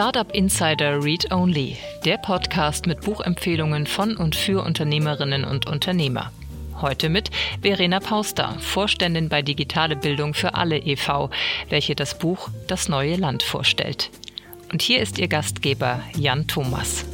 Startup Insider Read Only, der Podcast mit Buchempfehlungen von und für Unternehmerinnen und Unternehmer. Heute mit Verena Pauster, Vorständin bei Digitale Bildung für alle e.V., welche das Buch Das neue Land vorstellt. Und hier ist ihr Gastgeber Jan Thomas.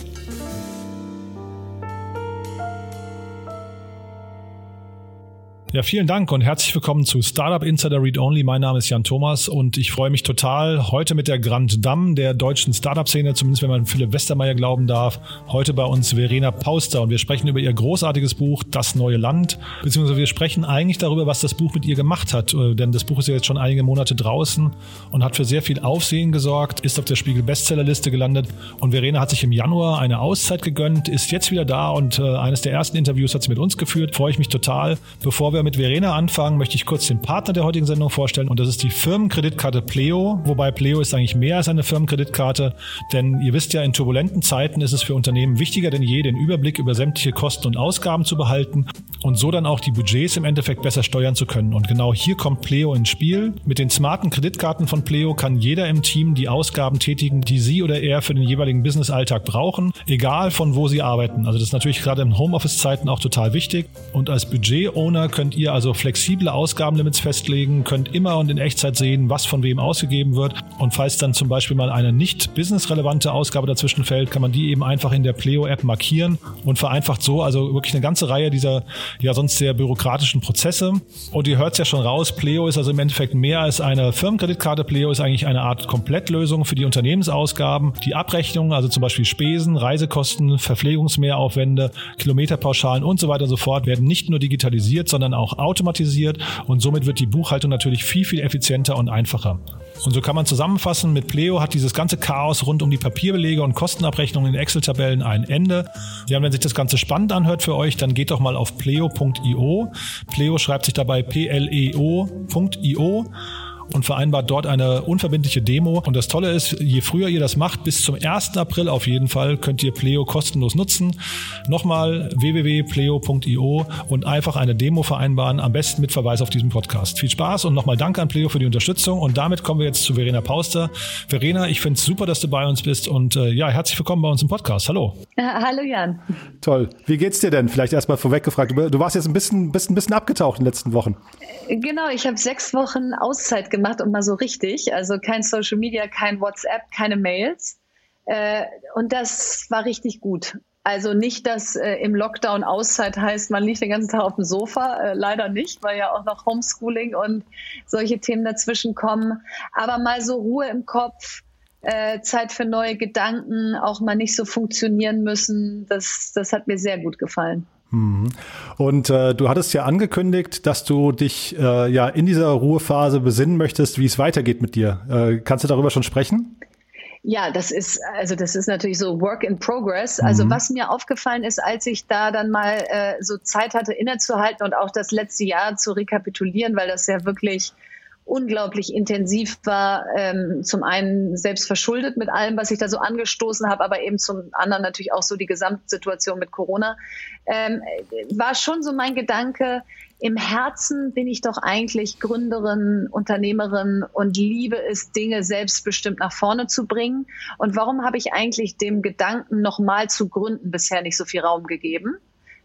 Ja, vielen Dank und herzlich willkommen zu Startup Insider Read Only. Mein Name ist Jan Thomas und ich freue mich total, heute mit der Grand Dame der deutschen Startup-Szene, zumindest wenn man Philipp Westermeier glauben darf, heute bei uns Verena Pauster. Und wir sprechen über ihr großartiges Buch Das neue Land, beziehungsweise wir sprechen eigentlich darüber, was das Buch mit ihr gemacht hat, äh, denn das Buch ist ja jetzt schon einige Monate draußen und hat für sehr viel Aufsehen gesorgt, ist auf der Spiegel Bestsellerliste gelandet. Und Verena hat sich im Januar eine Auszeit gegönnt, ist jetzt wieder da und äh, eines der ersten Interviews hat sie mit uns geführt, freue ich mich total. Bevor wir mit Verena anfangen, möchte ich kurz den Partner der heutigen Sendung vorstellen und das ist die Firmenkreditkarte Pleo, wobei Pleo ist eigentlich mehr als eine Firmenkreditkarte, denn ihr wisst ja, in turbulenten Zeiten ist es für Unternehmen wichtiger denn je, den Überblick über sämtliche Kosten und Ausgaben zu behalten und so dann auch die Budgets im Endeffekt besser steuern zu können. Und genau hier kommt Pleo ins Spiel. Mit den smarten Kreditkarten von Pleo kann jeder im Team die Ausgaben tätigen, die sie oder er für den jeweiligen Business-Alltag brauchen, egal von wo sie arbeiten. Also das ist natürlich gerade in Homeoffice-Zeiten auch total wichtig. Und als Budget-Owner könnt ihr also flexible Ausgabenlimits festlegen, könnt immer und in Echtzeit sehen, was von wem ausgegeben wird. Und falls dann zum Beispiel mal eine nicht businessrelevante Ausgabe dazwischen fällt, kann man die eben einfach in der Pleo-App markieren und vereinfacht so also wirklich eine ganze Reihe dieser ja sonst sehr bürokratischen Prozesse. Und ihr hört es ja schon raus, Pleo ist also im Endeffekt mehr als eine Firmenkreditkarte. Pleo ist eigentlich eine Art Komplettlösung für die Unternehmensausgaben. Die Abrechnung, also zum Beispiel Spesen, Reisekosten, Verpflegungsmehraufwände, Kilometerpauschalen und so weiter und so fort, werden nicht nur digitalisiert, sondern auch automatisiert und somit wird die Buchhaltung natürlich viel, viel effizienter und einfacher. Und so kann man zusammenfassen, mit Pleo hat dieses ganze Chaos rund um die Papierbelege und Kostenabrechnungen in Excel-Tabellen ein Ende. Ja, wenn sich das Ganze spannend anhört für euch, dann geht doch mal auf pleo.io. Pleo schreibt sich dabei P-L-E-O.io und vereinbart dort eine unverbindliche Demo. Und das Tolle ist, je früher ihr das macht, bis zum 1. April auf jeden Fall, könnt ihr Pleo kostenlos nutzen. Nochmal www.pleo.io und einfach eine Demo vereinbaren, am besten mit Verweis auf diesen Podcast. Viel Spaß und nochmal Danke an Pleo für die Unterstützung. Und damit kommen wir jetzt zu Verena Pauster. Verena, ich finde es super, dass du bei uns bist und äh, ja, herzlich willkommen bei uns im Podcast. Hallo. hallo Jan. Toll. Wie geht's dir denn? Vielleicht erstmal vorweg gefragt. Du warst jetzt ein bisschen, bist ein bisschen abgetaucht in den letzten Wochen. Genau, ich habe sechs Wochen Auszeit gemacht und mal so richtig. Also kein Social Media, kein WhatsApp, keine Mails. Äh, und das war richtig gut. Also nicht, dass äh, im Lockdown Auszeit heißt, man liegt den ganzen Tag auf dem Sofa. Äh, leider nicht, weil ja auch noch Homeschooling und solche Themen dazwischen kommen. Aber mal so Ruhe im Kopf, Zeit für neue Gedanken, auch mal nicht so funktionieren müssen. Das, das hat mir sehr gut gefallen. Mhm. Und äh, du hattest ja angekündigt, dass du dich äh, ja in dieser Ruhephase besinnen möchtest, wie es weitergeht mit dir. Äh, kannst du darüber schon sprechen? Ja, das ist also das ist natürlich so Work in Progress. Also mhm. was mir aufgefallen ist, als ich da dann mal äh, so Zeit hatte innezuhalten und auch das letzte Jahr zu rekapitulieren, weil das ja wirklich unglaublich intensiv war. Ähm, zum einen selbst verschuldet mit allem, was ich da so angestoßen habe, aber eben zum anderen natürlich auch so die Gesamtsituation mit Corona. Ähm, war schon so mein Gedanke, im Herzen bin ich doch eigentlich Gründerin, Unternehmerin und liebe es, Dinge selbstbestimmt nach vorne zu bringen. Und warum habe ich eigentlich dem Gedanken, nochmal zu gründen, bisher nicht so viel Raum gegeben?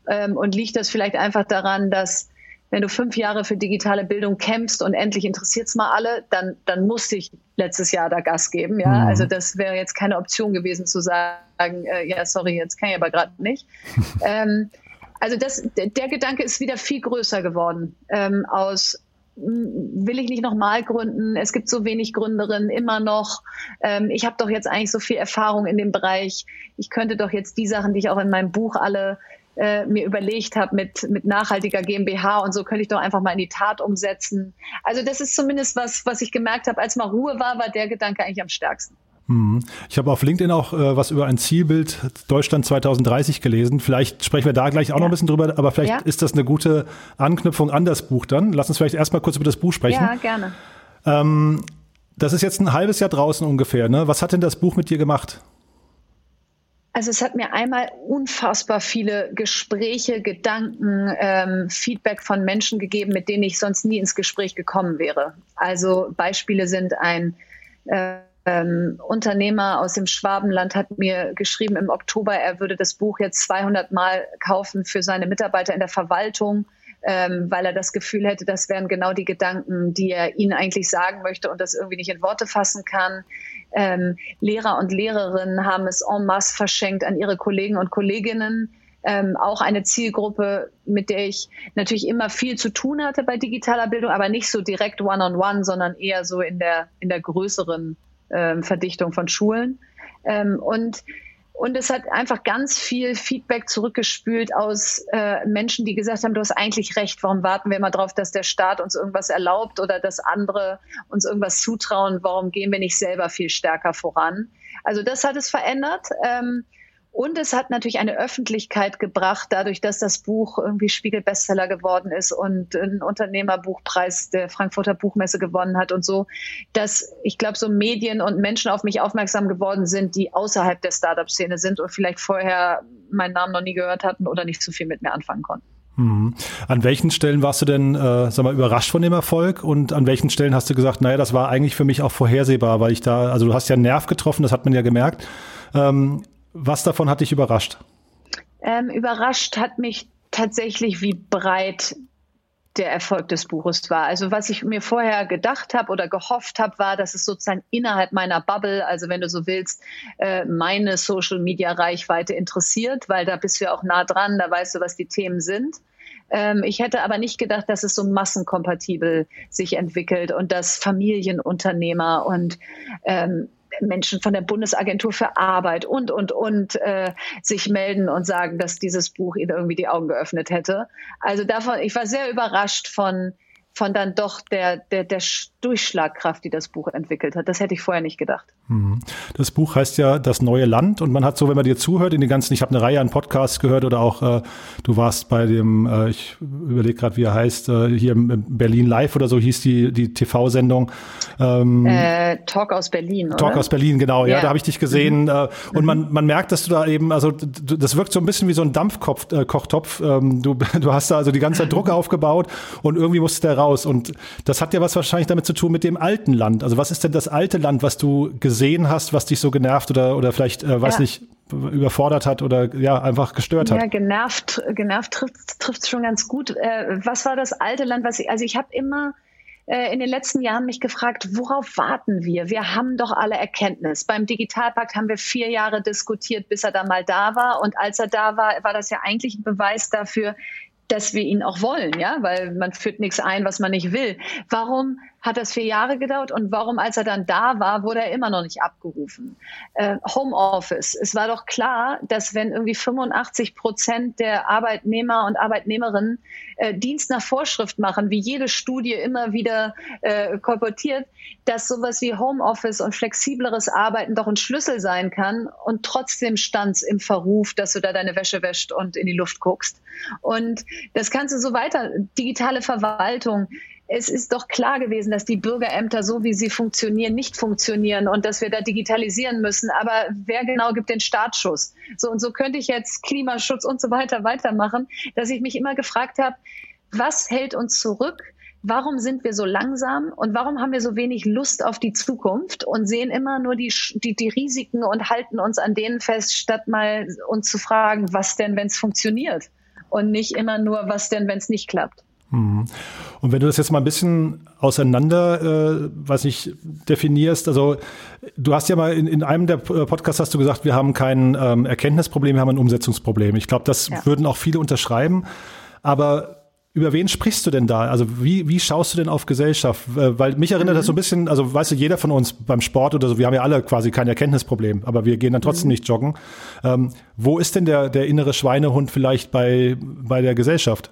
Ähm, und liegt das vielleicht einfach daran, dass wenn du fünf Jahre für digitale Bildung kämpfst und endlich interessiert es mal alle, dann, dann musste ich letztes Jahr da Gas geben. Ja, mhm. also das wäre jetzt keine Option gewesen zu sagen, äh, ja, sorry, jetzt kann ich aber gerade nicht. ähm, also das, der Gedanke ist wieder viel größer geworden ähm, aus will ich nicht nochmal gründen? Es gibt so wenig Gründerinnen immer noch. Ähm, ich habe doch jetzt eigentlich so viel Erfahrung in dem Bereich. Ich könnte doch jetzt die Sachen, die ich auch in meinem Buch alle äh, mir überlegt habe mit, mit nachhaltiger GmbH und so könnte ich doch einfach mal in die Tat umsetzen. Also das ist zumindest was, was ich gemerkt habe, als mal Ruhe war, war der Gedanke eigentlich am stärksten. Hm. Ich habe auf LinkedIn auch äh, was über ein Zielbild Deutschland 2030 gelesen. Vielleicht sprechen wir da gleich auch ja. noch ein bisschen drüber, aber vielleicht ja. ist das eine gute Anknüpfung an das Buch dann. Lass uns vielleicht erstmal kurz über das Buch sprechen. Ja, gerne. Ähm, das ist jetzt ein halbes Jahr draußen ungefähr. Ne? Was hat denn das Buch mit dir gemacht? Also es hat mir einmal unfassbar viele Gespräche, Gedanken, ähm, Feedback von Menschen gegeben, mit denen ich sonst nie ins Gespräch gekommen wäre. Also Beispiele sind ein äh, ähm, Unternehmer aus dem Schwabenland hat mir geschrieben im Oktober, er würde das Buch jetzt 200 Mal kaufen für seine Mitarbeiter in der Verwaltung, ähm, weil er das Gefühl hätte, das wären genau die Gedanken, die er ihnen eigentlich sagen möchte und das irgendwie nicht in Worte fassen kann. Ähm, Lehrer und Lehrerinnen haben es en masse verschenkt an ihre Kollegen und Kolleginnen. Ähm, auch eine Zielgruppe, mit der ich natürlich immer viel zu tun hatte bei digitaler Bildung, aber nicht so direkt one-on-one, -on -one, sondern eher so in der, in der größeren ähm, Verdichtung von Schulen. Ähm, und und es hat einfach ganz viel Feedback zurückgespült aus äh, Menschen, die gesagt haben, du hast eigentlich recht, warum warten wir immer darauf, dass der Staat uns irgendwas erlaubt oder dass andere uns irgendwas zutrauen, warum gehen wir nicht selber viel stärker voran? Also das hat es verändert. Ähm, und es hat natürlich eine Öffentlichkeit gebracht, dadurch, dass das Buch irgendwie Spiegel-Bestseller geworden ist und einen Unternehmerbuchpreis der Frankfurter Buchmesse gewonnen hat und so, dass ich glaube, so Medien und Menschen auf mich aufmerksam geworden sind, die außerhalb der Startup-Szene sind und vielleicht vorher meinen Namen noch nie gehört hatten oder nicht so viel mit mir anfangen konnten. Mhm. An welchen Stellen warst du denn, äh, sag mal, überrascht von dem Erfolg und an welchen Stellen hast du gesagt, naja, das war eigentlich für mich auch vorhersehbar, weil ich da, also du hast ja einen Nerv getroffen, das hat man ja gemerkt. Ähm, was davon hat dich überrascht? Ähm, überrascht hat mich tatsächlich, wie breit der Erfolg des Buches war. Also was ich mir vorher gedacht habe oder gehofft habe, war, dass es sozusagen innerhalb meiner Bubble, also wenn du so willst, äh, meine Social-Media-Reichweite interessiert, weil da bist du ja auch nah dran, da weißt du, was die Themen sind. Ähm, ich hätte aber nicht gedacht, dass es so massenkompatibel sich entwickelt und dass Familienunternehmer und ähm, Menschen von der Bundesagentur für Arbeit und, und, und äh, sich melden und sagen, dass dieses Buch ihnen irgendwie die Augen geöffnet hätte. Also davon, ich war sehr überrascht von, von dann doch der, der, der Durchschlagkraft, die das Buch entwickelt hat. Das hätte ich vorher nicht gedacht. Mhm. Das Buch heißt ja Das neue Land und man hat so, wenn man dir zuhört, in den ganzen, ich habe eine Reihe an Podcasts gehört oder auch äh, du warst bei dem, äh, ich überlege gerade, wie er heißt, äh, hier im Berlin Live oder so hieß die, die TV-Sendung. Ähm, äh, Talk aus Berlin, oder? Talk aus Berlin, genau, ja, ja da habe ich dich gesehen. Mhm. Äh, und mhm. man, man merkt, dass du da eben, also das wirkt so ein bisschen wie so ein Dampfkochtopf. Äh, ähm, du, du hast da also die ganze Zeit Druck aufgebaut und irgendwie musste der raus. Und das hat ja was wahrscheinlich damit zu tun mit dem alten Land. Also was ist denn das alte Land, was du gesehen hast, was dich so genervt oder, oder vielleicht, äh, weiß ja. nicht, überfordert hat oder ja, einfach gestört hat? Ja, genervt, genervt trifft es schon ganz gut. Äh, was war das alte Land, was ich, also ich habe immer äh, in den letzten Jahren mich gefragt, worauf warten wir? Wir haben doch alle Erkenntnis. Beim Digitalpakt haben wir vier Jahre diskutiert, bis er da mal da war. Und als er da war, war das ja eigentlich ein Beweis dafür, dass wir ihn auch wollen, ja, weil man führt nichts ein, was man nicht will. Warum hat das vier Jahre gedauert und warum, als er dann da war, wurde er immer noch nicht abgerufen? Äh, Homeoffice. Es war doch klar, dass wenn irgendwie 85 Prozent der Arbeitnehmer und Arbeitnehmerinnen äh, Dienst nach Vorschrift machen, wie jede Studie immer wieder äh, kolportiert, dass sowas wie Homeoffice und flexibleres Arbeiten doch ein Schlüssel sein kann und trotzdem stand es im Verruf, dass du da deine Wäsche wäscht und in die Luft guckst. Und das kannst du so weiter. Digitale Verwaltung, es ist doch klar gewesen, dass die Bürgerämter, so wie sie funktionieren, nicht funktionieren und dass wir da digitalisieren müssen. Aber wer genau gibt den Startschuss? So und so könnte ich jetzt Klimaschutz und so weiter weitermachen, dass ich mich immer gefragt habe, was hält uns zurück? Warum sind wir so langsam und warum haben wir so wenig Lust auf die Zukunft und sehen immer nur die, die, die Risiken und halten uns an denen fest, statt mal uns zu fragen, was denn, wenn es funktioniert? Und nicht immer nur, was denn, wenn es nicht klappt. Mhm. Und wenn du das jetzt mal ein bisschen auseinander, äh, weiß nicht, definierst, also du hast ja mal in, in einem der Podcasts hast du gesagt, wir haben kein ähm, Erkenntnisproblem, wir haben ein Umsetzungsproblem. Ich glaube, das ja. würden auch viele unterschreiben. Aber über wen sprichst du denn da? Also wie, wie schaust du denn auf Gesellschaft? Äh, weil mich erinnert mhm. das so ein bisschen, also weißt du, jeder von uns beim Sport oder so, wir haben ja alle quasi kein Erkenntnisproblem, aber wir gehen dann trotzdem mhm. nicht joggen. Ähm, wo ist denn der, der innere Schweinehund vielleicht bei, bei der Gesellschaft?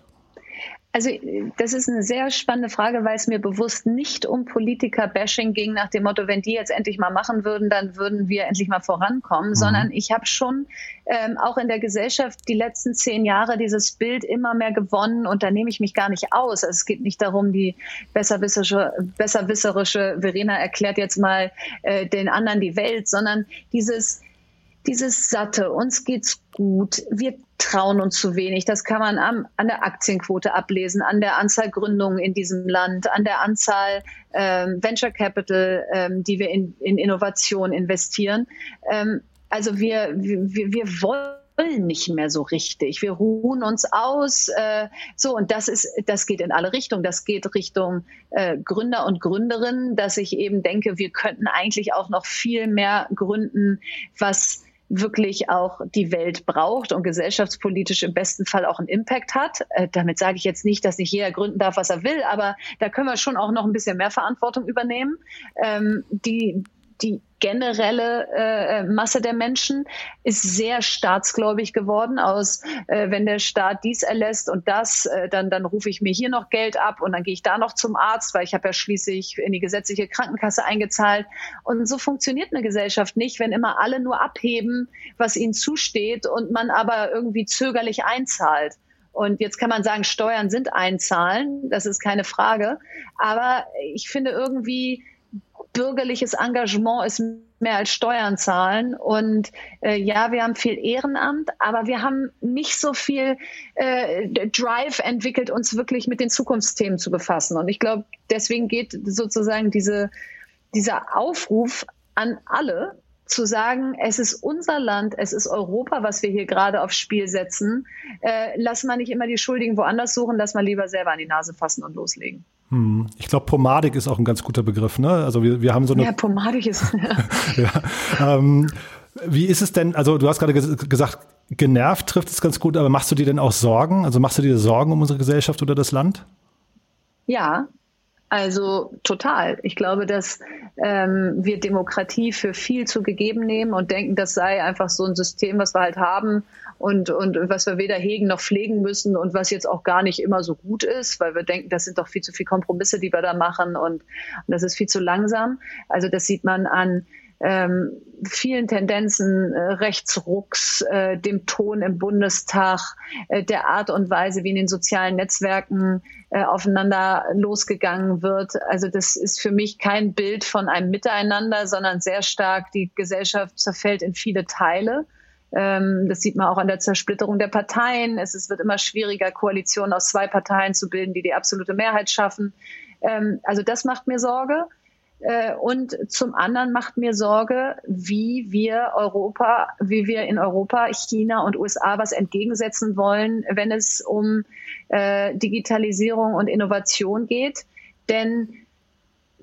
Also das ist eine sehr spannende Frage, weil es mir bewusst nicht um Politiker-Bashing ging nach dem Motto, wenn die jetzt endlich mal machen würden, dann würden wir endlich mal vorankommen, mhm. sondern ich habe schon ähm, auch in der Gesellschaft die letzten zehn Jahre dieses Bild immer mehr gewonnen und da nehme ich mich gar nicht aus. Also es geht nicht darum, die besserwisserische, besserwisserische Verena erklärt jetzt mal äh, den anderen die Welt, sondern dieses dieses satte, uns geht's gut, wir trauen uns zu wenig. Das kann man am, an der Aktienquote ablesen, an der Anzahl Gründungen in diesem Land, an der Anzahl ähm, Venture Capital, ähm, die wir in, in Innovation investieren. Ähm, also wir, wir, wir wollen nicht mehr so richtig. Wir ruhen uns aus. Äh, so, und das ist, das geht in alle Richtungen. Das geht Richtung äh, Gründer und Gründerinnen, dass ich eben denke, wir könnten eigentlich auch noch viel mehr gründen, was wirklich auch die Welt braucht und gesellschaftspolitisch im besten Fall auch einen Impact hat. Äh, damit sage ich jetzt nicht, dass nicht jeder gründen darf, was er will, aber da können wir schon auch noch ein bisschen mehr Verantwortung übernehmen. Ähm, die, die generelle äh, Masse der Menschen ist sehr staatsgläubig geworden aus, äh, wenn der Staat dies erlässt und das, äh, dann, dann rufe ich mir hier noch Geld ab und dann gehe ich da noch zum Arzt, weil ich habe ja schließlich in die gesetzliche Krankenkasse eingezahlt. Und so funktioniert eine Gesellschaft nicht, wenn immer alle nur abheben, was ihnen zusteht und man aber irgendwie zögerlich einzahlt. Und jetzt kann man sagen, Steuern sind einzahlen, das ist keine Frage. Aber ich finde irgendwie, bürgerliches Engagement ist mehr als Steuern zahlen. Und äh, ja, wir haben viel Ehrenamt, aber wir haben nicht so viel äh, Drive entwickelt, uns wirklich mit den Zukunftsthemen zu befassen. Und ich glaube, deswegen geht sozusagen diese, dieser Aufruf an alle, zu sagen, es ist unser Land, es ist Europa, was wir hier gerade aufs Spiel setzen. Äh, lass mal nicht immer die Schuldigen woanders suchen, lass mal lieber selber an die Nase fassen und loslegen. Hm. Ich glaube, Pomadik ist auch ein ganz guter Begriff. Ne? Also wir, wir haben so eine. Ja, Pomadik ist. ja. Ähm, wie ist es denn? Also du hast gerade gesagt, genervt trifft es ganz gut, aber machst du dir denn auch Sorgen? Also machst du dir Sorgen um unsere Gesellschaft oder das Land? Ja, also total. Ich glaube, dass ähm, wir Demokratie für viel zu gegeben nehmen und denken, das sei einfach so ein System, was wir halt haben und, und was wir weder hegen noch pflegen müssen und was jetzt auch gar nicht immer so gut ist, weil wir denken, das sind doch viel zu viele Kompromisse, die wir da machen und, und das ist viel zu langsam. Also das sieht man an ähm, vielen Tendenzen äh, Rechtsrucks, äh, dem Ton im Bundestag, äh, der Art und Weise, wie in den sozialen Netzwerken äh, aufeinander losgegangen wird. Also das ist für mich kein Bild von einem Miteinander, sondern sehr stark die Gesellschaft zerfällt in viele Teile. Ähm, das sieht man auch an der Zersplitterung der Parteien. Es, wird immer schwieriger, Koalitionen aus zwei Parteien zu bilden, die die absolute Mehrheit schaffen. Ähm, also das macht mir Sorge. Äh, und zum anderen macht mir Sorge, wie wir Europa, wie wir in Europa, China und USA was entgegensetzen wollen, wenn es um äh, Digitalisierung und Innovation geht. Denn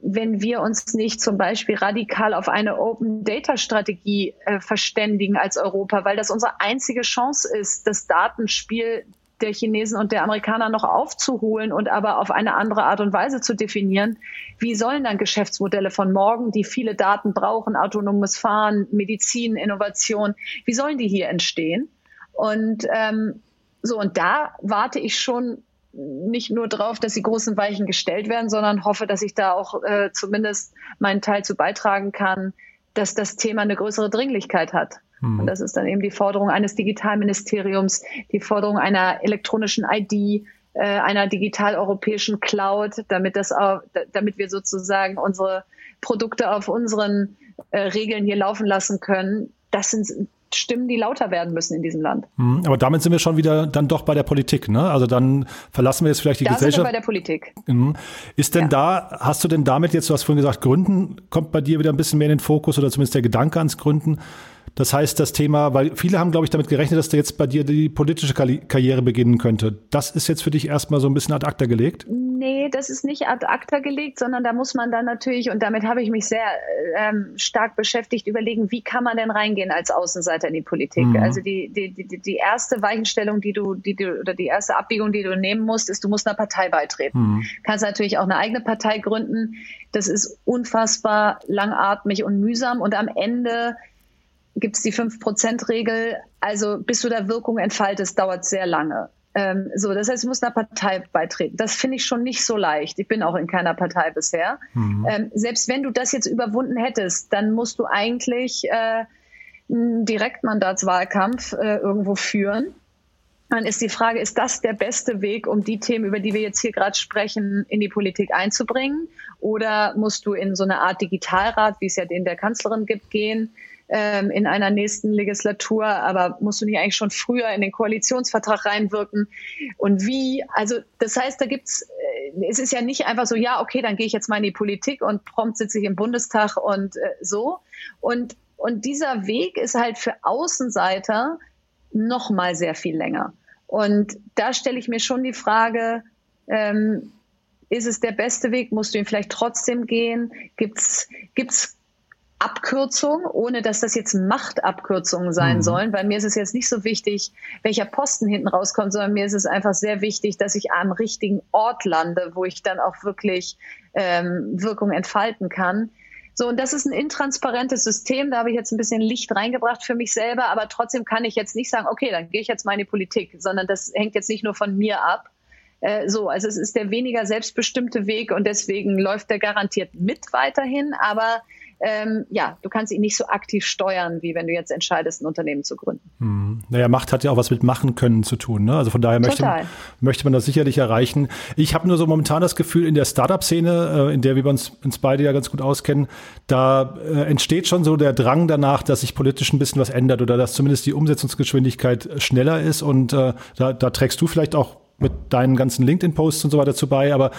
wenn wir uns nicht zum Beispiel radikal auf eine Open Data Strategie äh, verständigen als Europa, weil das unsere einzige Chance ist, das Datenspiel der Chinesen und der Amerikaner noch aufzuholen und aber auf eine andere Art und Weise zu definieren. Wie sollen dann Geschäftsmodelle von morgen, die viele Daten brauchen, autonomes Fahren, Medizin, Innovation, wie sollen die hier entstehen? Und ähm, so, und da warte ich schon nicht nur darauf, dass die großen Weichen gestellt werden, sondern hoffe, dass ich da auch äh, zumindest meinen Teil zu beitragen kann, dass das Thema eine größere Dringlichkeit hat. Mhm. Und das ist dann eben die Forderung eines Digitalministeriums, die Forderung einer elektronischen ID, äh, einer digital-europäischen Cloud, damit das auch, damit wir sozusagen unsere Produkte auf unseren äh, Regeln hier laufen lassen können. Das sind Stimmen, die lauter werden müssen in diesem Land. Mhm. Aber damit sind wir schon wieder dann doch bei der Politik, ne? Also dann verlassen wir jetzt vielleicht die da Gesellschaft. Sind wir bei der Politik. Mhm. Ist denn ja. da, hast du denn damit jetzt, du hast vorhin gesagt, Gründen kommt bei dir wieder ein bisschen mehr in den Fokus oder zumindest der Gedanke ans Gründen? Das heißt, das Thema, weil viele haben, glaube ich, damit gerechnet, dass da jetzt bei dir die politische Karriere beginnen könnte. Das ist jetzt für dich erstmal so ein bisschen ad acta gelegt? Nee, das ist nicht ad acta gelegt, sondern da muss man dann natürlich, und damit habe ich mich sehr ähm, stark beschäftigt, überlegen, wie kann man denn reingehen als Außenseiter in die Politik? Mhm. Also die, die, die, die erste Weichenstellung, die du, die du, oder die erste Abbiegung, die du nehmen musst, ist, du musst einer Partei beitreten. Mhm. Kannst natürlich auch eine eigene Partei gründen. Das ist unfassbar langatmig und mühsam und am Ende gibt es die 5-Prozent-Regel. Also bis du da Wirkung entfaltest, dauert sehr lange. Ähm, so, das heißt, du musst einer Partei beitreten. Das finde ich schon nicht so leicht. Ich bin auch in keiner Partei bisher. Mhm. Ähm, selbst wenn du das jetzt überwunden hättest, dann musst du eigentlich äh, einen Direktmandatswahlkampf äh, irgendwo führen. dann ist die Frage, ist das der beste Weg, um die Themen, über die wir jetzt hier gerade sprechen, in die Politik einzubringen? Oder musst du in so eine Art Digitalrat, wie es ja den der Kanzlerin gibt, gehen? Ähm, in einer nächsten Legislatur, aber musst du nicht eigentlich schon früher in den Koalitionsvertrag reinwirken? Und wie? Also das heißt, da gibt's, äh, es ist ja nicht einfach so, ja, okay, dann gehe ich jetzt mal in die Politik und prompt sitze ich im Bundestag und äh, so. Und, und dieser Weg ist halt für Außenseiter noch mal sehr viel länger. Und da stelle ich mir schon die Frage, ähm, ist es der beste Weg? Musst du ihn vielleicht trotzdem gehen? Gibt's gibt's Abkürzung, ohne dass das jetzt Machtabkürzungen sein mhm. sollen, weil mir ist es jetzt nicht so wichtig, welcher Posten hinten rauskommt, sondern mir ist es einfach sehr wichtig, dass ich am richtigen Ort lande, wo ich dann auch wirklich ähm, Wirkung entfalten kann. So, und das ist ein intransparentes System. Da habe ich jetzt ein bisschen Licht reingebracht für mich selber, aber trotzdem kann ich jetzt nicht sagen, okay, dann gehe ich jetzt mal in die Politik, sondern das hängt jetzt nicht nur von mir ab. Äh, so, also es ist der weniger selbstbestimmte Weg und deswegen läuft der garantiert mit weiterhin, aber ähm, ja, du kannst ihn nicht so aktiv steuern, wie wenn du jetzt entscheidest, ein Unternehmen zu gründen. Hm. Naja, Macht hat ja auch was mit machen können zu tun. Ne? Also von daher möchte, möchte man das sicherlich erreichen. Ich habe nur so momentan das Gefühl, in der Startup-Szene, äh, in der wir uns, uns beide ja ganz gut auskennen, da äh, entsteht schon so der Drang danach, dass sich politisch ein bisschen was ändert oder dass zumindest die Umsetzungsgeschwindigkeit schneller ist. Und äh, da, da trägst du vielleicht auch mit deinen ganzen LinkedIn-Posts und so weiter zu bei. Aber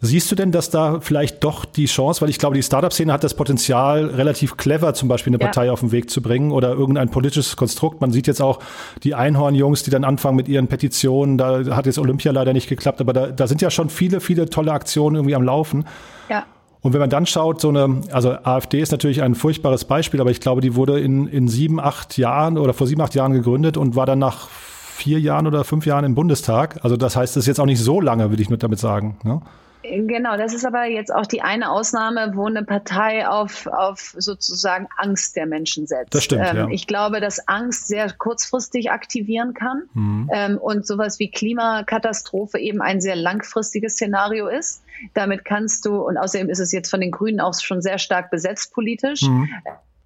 Siehst du denn, dass da vielleicht doch die Chance, weil ich glaube, die Startup-Szene hat das Potenzial, relativ clever zum Beispiel eine ja. Partei auf den Weg zu bringen oder irgendein politisches Konstrukt. Man sieht jetzt auch die Einhorn-Jungs, die dann anfangen mit ihren Petitionen. Da hat jetzt Olympia leider nicht geklappt, aber da, da sind ja schon viele, viele tolle Aktionen irgendwie am Laufen. Ja. Und wenn man dann schaut, so eine, also AfD ist natürlich ein furchtbares Beispiel, aber ich glaube, die wurde in, in sieben, acht Jahren oder vor sieben, acht Jahren gegründet und war dann nach vier Jahren oder fünf Jahren im Bundestag. Also das heißt, das ist jetzt auch nicht so lange, würde ich nur damit sagen. Ne? Genau, das ist aber jetzt auch die eine Ausnahme, wo eine Partei auf, auf sozusagen Angst der Menschen setzt. Das stimmt, ähm, ja. Ich glaube, dass Angst sehr kurzfristig aktivieren kann mhm. ähm, und sowas wie Klimakatastrophe eben ein sehr langfristiges Szenario ist. Damit kannst du, und außerdem ist es jetzt von den Grünen auch schon sehr stark besetzt politisch, mhm.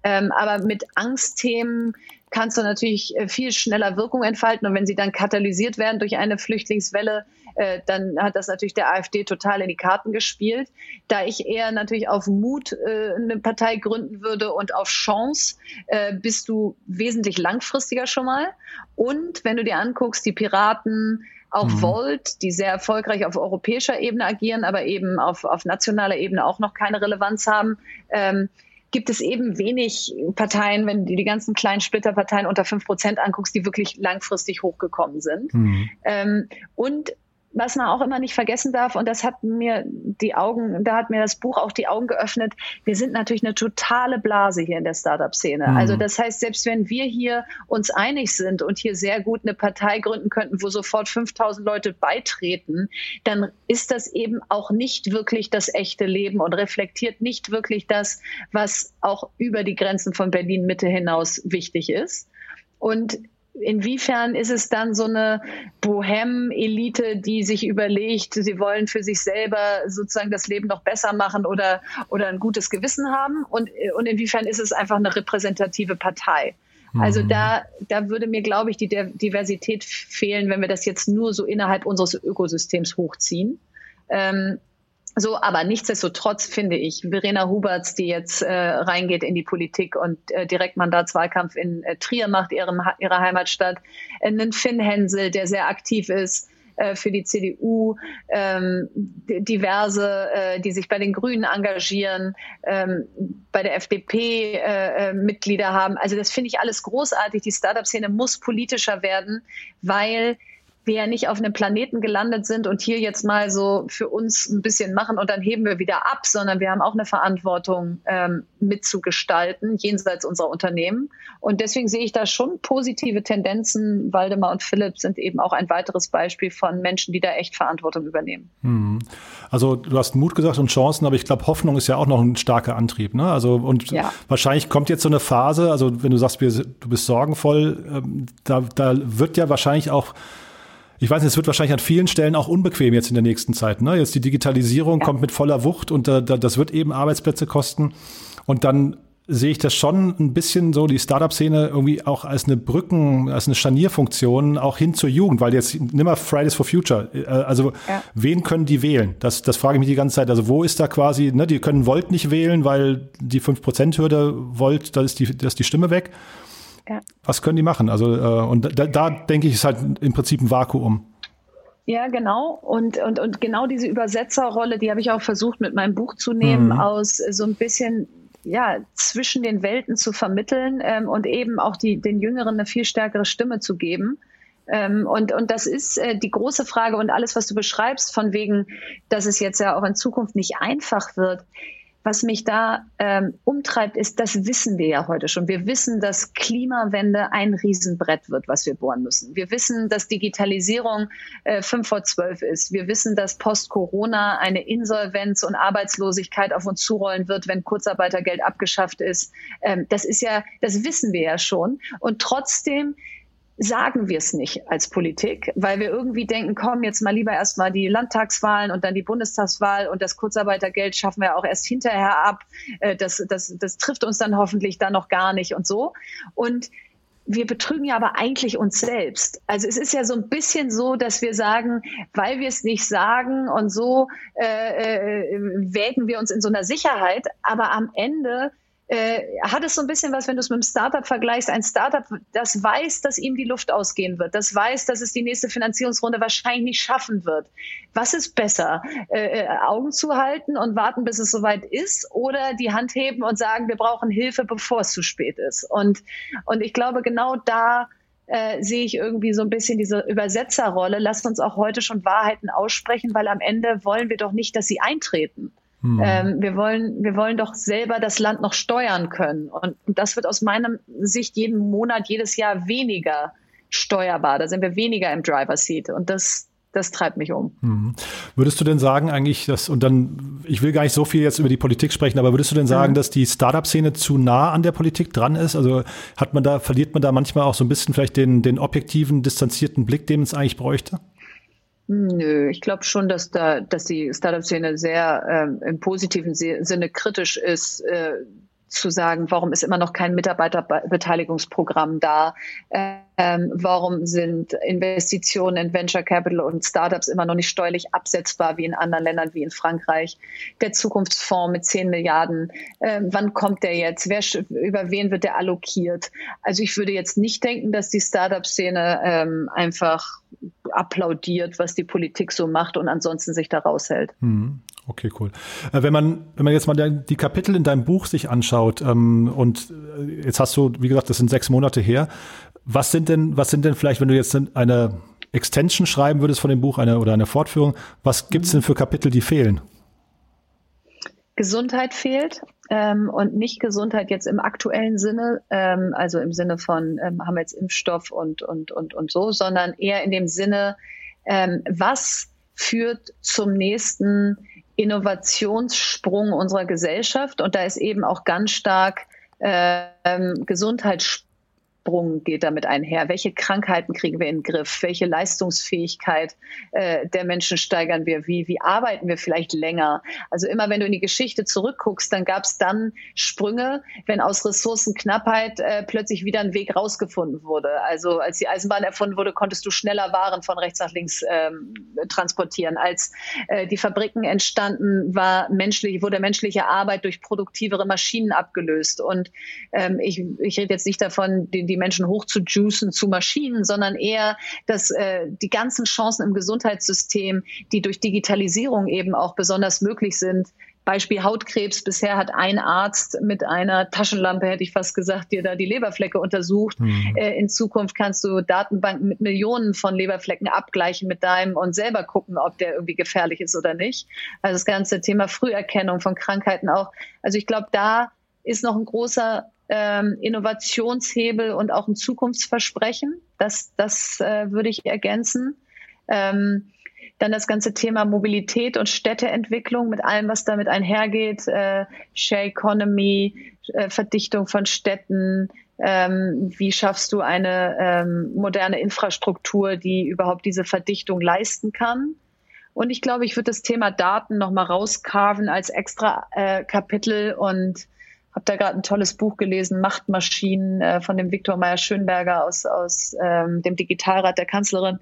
ähm, aber mit Angstthemen kannst du natürlich äh, viel schneller Wirkung entfalten. Und wenn sie dann katalysiert werden durch eine Flüchtlingswelle, äh, dann hat das natürlich der AfD total in die Karten gespielt. Da ich eher natürlich auf Mut äh, eine Partei gründen würde und auf Chance, äh, bist du wesentlich langfristiger schon mal. Und wenn du dir anguckst, die Piraten, auch mhm. Volt, die sehr erfolgreich auf europäischer Ebene agieren, aber eben auf, auf nationaler Ebene auch noch keine Relevanz haben, ähm, gibt es eben wenig Parteien, wenn du die ganzen kleinen Splitterparteien unter fünf Prozent anguckst, die wirklich langfristig hochgekommen sind. Mhm. Ähm, und was man auch immer nicht vergessen darf, und das hat mir die Augen, da hat mir das Buch auch die Augen geöffnet, wir sind natürlich eine totale Blase hier in der Startup-Szene. Mhm. Also das heißt, selbst wenn wir hier uns einig sind und hier sehr gut eine Partei gründen könnten, wo sofort 5000 Leute beitreten, dann ist das eben auch nicht wirklich das echte Leben und reflektiert nicht wirklich das, was auch über die Grenzen von Berlin Mitte hinaus wichtig ist. Und Inwiefern ist es dann so eine Bohem-Elite, die sich überlegt, sie wollen für sich selber sozusagen das Leben noch besser machen oder, oder ein gutes Gewissen haben? Und, und inwiefern ist es einfach eine repräsentative Partei? Also mhm. da, da würde mir, glaube ich, die Diversität fehlen, wenn wir das jetzt nur so innerhalb unseres Ökosystems hochziehen. Ähm, so, aber nichtsdestotrotz finde ich, Verena Huberts, die jetzt äh, reingeht in die Politik und äh, Direktmandatswahlkampf in äh, Trier macht, ihrem, ihrer Heimatstadt, äh, einen Finn Hensel, der sehr aktiv ist äh, für die CDU, ähm, diverse, äh, die sich bei den Grünen engagieren, ähm, bei der FDP äh, äh, Mitglieder haben. Also das finde ich alles großartig. Die Startup-Szene muss politischer werden, weil wir ja nicht auf einem Planeten gelandet sind und hier jetzt mal so für uns ein bisschen machen und dann heben wir wieder ab, sondern wir haben auch eine Verantwortung ähm, mitzugestalten, jenseits unserer Unternehmen. Und deswegen sehe ich da schon positive Tendenzen. Waldemar und Philipp sind eben auch ein weiteres Beispiel von Menschen, die da echt Verantwortung übernehmen. Hm. Also du hast Mut gesagt und Chancen, aber ich glaube, Hoffnung ist ja auch noch ein starker Antrieb. Ne? Also und ja. wahrscheinlich kommt jetzt so eine Phase, also wenn du sagst, du bist sorgenvoll, ähm, da, da wird ja wahrscheinlich auch ich weiß nicht, es wird wahrscheinlich an vielen Stellen auch unbequem jetzt in der nächsten Zeit. Ne? Jetzt die Digitalisierung ja. kommt mit voller Wucht und äh, das wird eben Arbeitsplätze kosten. Und dann sehe ich das schon ein bisschen so, die Startup-Szene irgendwie auch als eine Brücken, als eine Scharnierfunktion auch hin zur Jugend, weil jetzt nimm mal Fridays for Future. Äh, also ja. wen können die wählen? Das, das frage ich mich die ganze Zeit. Also wo ist da quasi, ne, die können Volt nicht wählen, weil die 5%-Hürde Volt, da ist die, da ist die Stimme weg. Ja. Was können die machen? Also, äh, und da, da denke ich, ist halt im Prinzip ein Vakuum. Ja, genau. Und, und, und genau diese Übersetzerrolle, die habe ich auch versucht mit meinem Buch zu nehmen, mhm. aus so ein bisschen ja, zwischen den Welten zu vermitteln ähm, und eben auch die, den Jüngeren eine viel stärkere Stimme zu geben. Ähm, und, und das ist äh, die große Frage und alles, was du beschreibst, von wegen, dass es jetzt ja auch in Zukunft nicht einfach wird was mich da ähm, umtreibt, ist, das wissen wir ja heute schon. Wir wissen, dass Klimawende ein Riesenbrett wird, was wir bohren müssen. Wir wissen, dass Digitalisierung äh, 5 vor 12 ist. Wir wissen, dass post-Corona eine Insolvenz und Arbeitslosigkeit auf uns zurollen wird, wenn Kurzarbeitergeld abgeschafft ist. Ähm, das ist ja, das wissen wir ja schon. Und trotzdem sagen wir es nicht als Politik, weil wir irgendwie denken, komm, jetzt mal lieber erstmal die Landtagswahlen und dann die Bundestagswahl und das Kurzarbeitergeld schaffen wir auch erst hinterher ab. Äh, das, das, das trifft uns dann hoffentlich dann noch gar nicht und so. Und wir betrügen ja aber eigentlich uns selbst. Also es ist ja so ein bisschen so, dass wir sagen, weil wir es nicht sagen und so äh, äh, wägen wir uns in so einer Sicherheit, aber am Ende äh, hat es so ein bisschen was, wenn du es mit einem Startup vergleichst, ein Startup, das weiß, dass ihm die Luft ausgehen wird, das weiß, dass es die nächste Finanzierungsrunde wahrscheinlich nicht schaffen wird. Was ist besser? Äh, äh, Augen zu halten und warten, bis es soweit ist oder die Hand heben und sagen, wir brauchen Hilfe, bevor es zu spät ist? Und, und ich glaube, genau da äh, sehe ich irgendwie so ein bisschen diese Übersetzerrolle. Lasst uns auch heute schon Wahrheiten aussprechen, weil am Ende wollen wir doch nicht, dass sie eintreten. Hm. Ähm, wir wollen, wir wollen doch selber das Land noch steuern können. Und, das wird aus meiner Sicht jeden Monat, jedes Jahr weniger steuerbar. Da sind wir weniger im Driver Seat. Und das, das treibt mich um. Hm. Würdest du denn sagen eigentlich, dass, und dann, ich will gar nicht so viel jetzt über die Politik sprechen, aber würdest du denn sagen, mhm. dass die Startup-Szene zu nah an der Politik dran ist? Also hat man da, verliert man da manchmal auch so ein bisschen vielleicht den, den objektiven, distanzierten Blick, den es eigentlich bräuchte? Nö, ich glaube schon, dass da, dass die Startup-Szene sehr ähm, im positiven Sinne kritisch ist, äh, zu sagen, warum ist immer noch kein Mitarbeiterbeteiligungsprogramm da? Ähm, warum sind Investitionen in Venture Capital und Startups immer noch nicht steuerlich absetzbar wie in anderen Ländern wie in Frankreich? Der Zukunftsfonds mit 10 Milliarden, ähm, wann kommt der jetzt? Wer, über wen wird der allokiert? Also ich würde jetzt nicht denken, dass die Startup-Szene ähm, einfach applaudiert, was die Politik so macht und ansonsten sich da raushält. Mhm. Okay, cool. Äh, wenn man, wenn man jetzt mal die Kapitel in deinem Buch sich anschaut ähm, und äh, jetzt hast du, wie gesagt, das sind sechs Monate her. Was sind denn, was sind denn vielleicht, wenn du jetzt eine Extension schreiben würdest von dem Buch, eine oder eine Fortführung, was gibt's denn für Kapitel, die fehlen? Gesundheit fehlt ähm, und nicht Gesundheit jetzt im aktuellen Sinne, ähm, also im Sinne von ähm, haben wir jetzt Impfstoff und und und und so, sondern eher in dem Sinne, ähm, was führt zum nächsten Innovationssprung unserer Gesellschaft und da ist eben auch ganz stark äh, Gesundheitssport Sprung geht damit einher? Welche Krankheiten kriegen wir in den Griff? Welche Leistungsfähigkeit äh, der Menschen steigern wir? Wie, wie arbeiten wir vielleicht länger? Also immer, wenn du in die Geschichte zurückguckst, dann gab es dann Sprünge, wenn aus Ressourcenknappheit äh, plötzlich wieder ein Weg rausgefunden wurde. Also als die Eisenbahn erfunden wurde, konntest du schneller Waren von rechts nach links ähm, transportieren. Als äh, die Fabriken entstanden, war menschlich, wurde menschliche Arbeit durch produktivere Maschinen abgelöst. Und ähm, ich, ich rede jetzt nicht davon, die, die die Menschen hochzujuicen zu Maschinen, sondern eher, dass äh, die ganzen Chancen im Gesundheitssystem, die durch Digitalisierung eben auch besonders möglich sind, Beispiel Hautkrebs. Bisher hat ein Arzt mit einer Taschenlampe, hätte ich fast gesagt, dir da die Leberflecke untersucht. Mhm. Äh, in Zukunft kannst du Datenbanken mit Millionen von Leberflecken abgleichen mit deinem und selber gucken, ob der irgendwie gefährlich ist oder nicht. Also das ganze Thema Früherkennung von Krankheiten auch. Also ich glaube, da ist noch ein großer ähm, Innovationshebel und auch ein Zukunftsversprechen. Das, das äh, würde ich ergänzen. Ähm, dann das ganze Thema Mobilität und Städteentwicklung mit allem, was damit einhergeht. Äh, Share Economy, äh, Verdichtung von Städten. Ähm, wie schaffst du eine ähm, moderne Infrastruktur, die überhaupt diese Verdichtung leisten kann? Und ich glaube, ich würde das Thema Daten nochmal rauskarven als extra äh, Kapitel und habe da gerade ein tolles Buch gelesen, Machtmaschinen äh, von dem Viktor Meyer Schönberger aus, aus ähm, dem Digitalrat der Kanzlerin,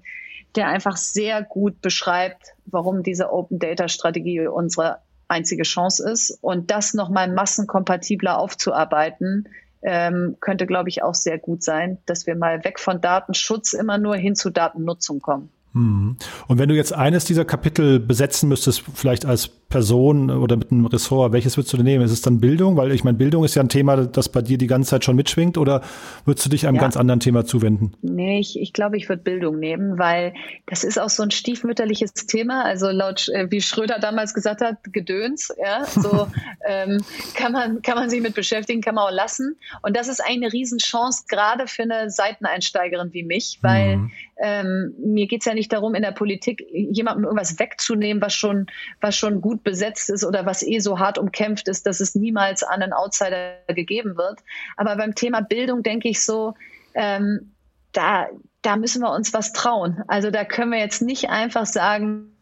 der einfach sehr gut beschreibt, warum diese Open Data Strategie unsere einzige Chance ist. Und das nochmal massenkompatibler aufzuarbeiten, ähm, könnte, glaube ich, auch sehr gut sein, dass wir mal weg von Datenschutz immer nur hin zu Datennutzung kommen. Mhm. Und wenn du jetzt eines dieser Kapitel besetzen müsstest, vielleicht als Person oder mit einem Ressort, welches würdest du denn nehmen? Ist es dann Bildung? Weil ich meine, Bildung ist ja ein Thema, das bei dir die ganze Zeit schon mitschwingt oder würdest du dich einem ja. ganz anderen Thema zuwenden? Nee, ich, ich glaube, ich würde Bildung nehmen, weil das ist auch so ein stiefmütterliches Thema. Also laut, äh, wie Schröder damals gesagt hat, Gedöns, ja, so ähm, kann man, kann man sich mit beschäftigen, kann man auch lassen. Und das ist eine Riesenchance, gerade für eine Seiteneinsteigerin wie mich, weil mhm. Ähm, mir geht's ja nicht darum, in der Politik jemandem irgendwas wegzunehmen, was schon, was schon gut besetzt ist oder was eh so hart umkämpft ist, dass es niemals an einen Outsider gegeben wird. Aber beim Thema Bildung denke ich so, ähm, da, da müssen wir uns was trauen. Also da können wir jetzt nicht einfach sagen,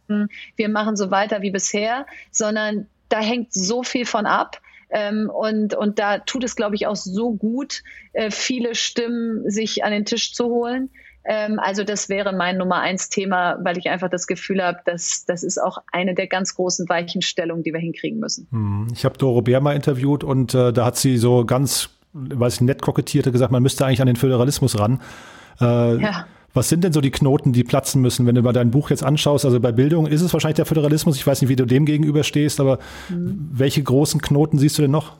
wir machen so weiter wie bisher, sondern da hängt so viel von ab. Ähm, und, und da tut es, glaube ich, auch so gut, äh, viele Stimmen sich an den Tisch zu holen. Ähm, also das wäre mein Nummer eins Thema, weil ich einfach das Gefühl habe, dass das ist auch eine der ganz großen Weichenstellungen, die wir hinkriegen müssen. Hm. Ich habe Doro Bär mal interviewt und äh, da hat sie so ganz, weiß ich, nett kokettierte gesagt, man müsste eigentlich an den Föderalismus ran. Äh, ja. Was sind denn so die Knoten, die platzen müssen, wenn du mal dein Buch jetzt anschaust? Also bei Bildung ist es wahrscheinlich der Föderalismus. Ich weiß nicht, wie du dem gegenüberstehst, aber mhm. welche großen Knoten siehst du denn noch?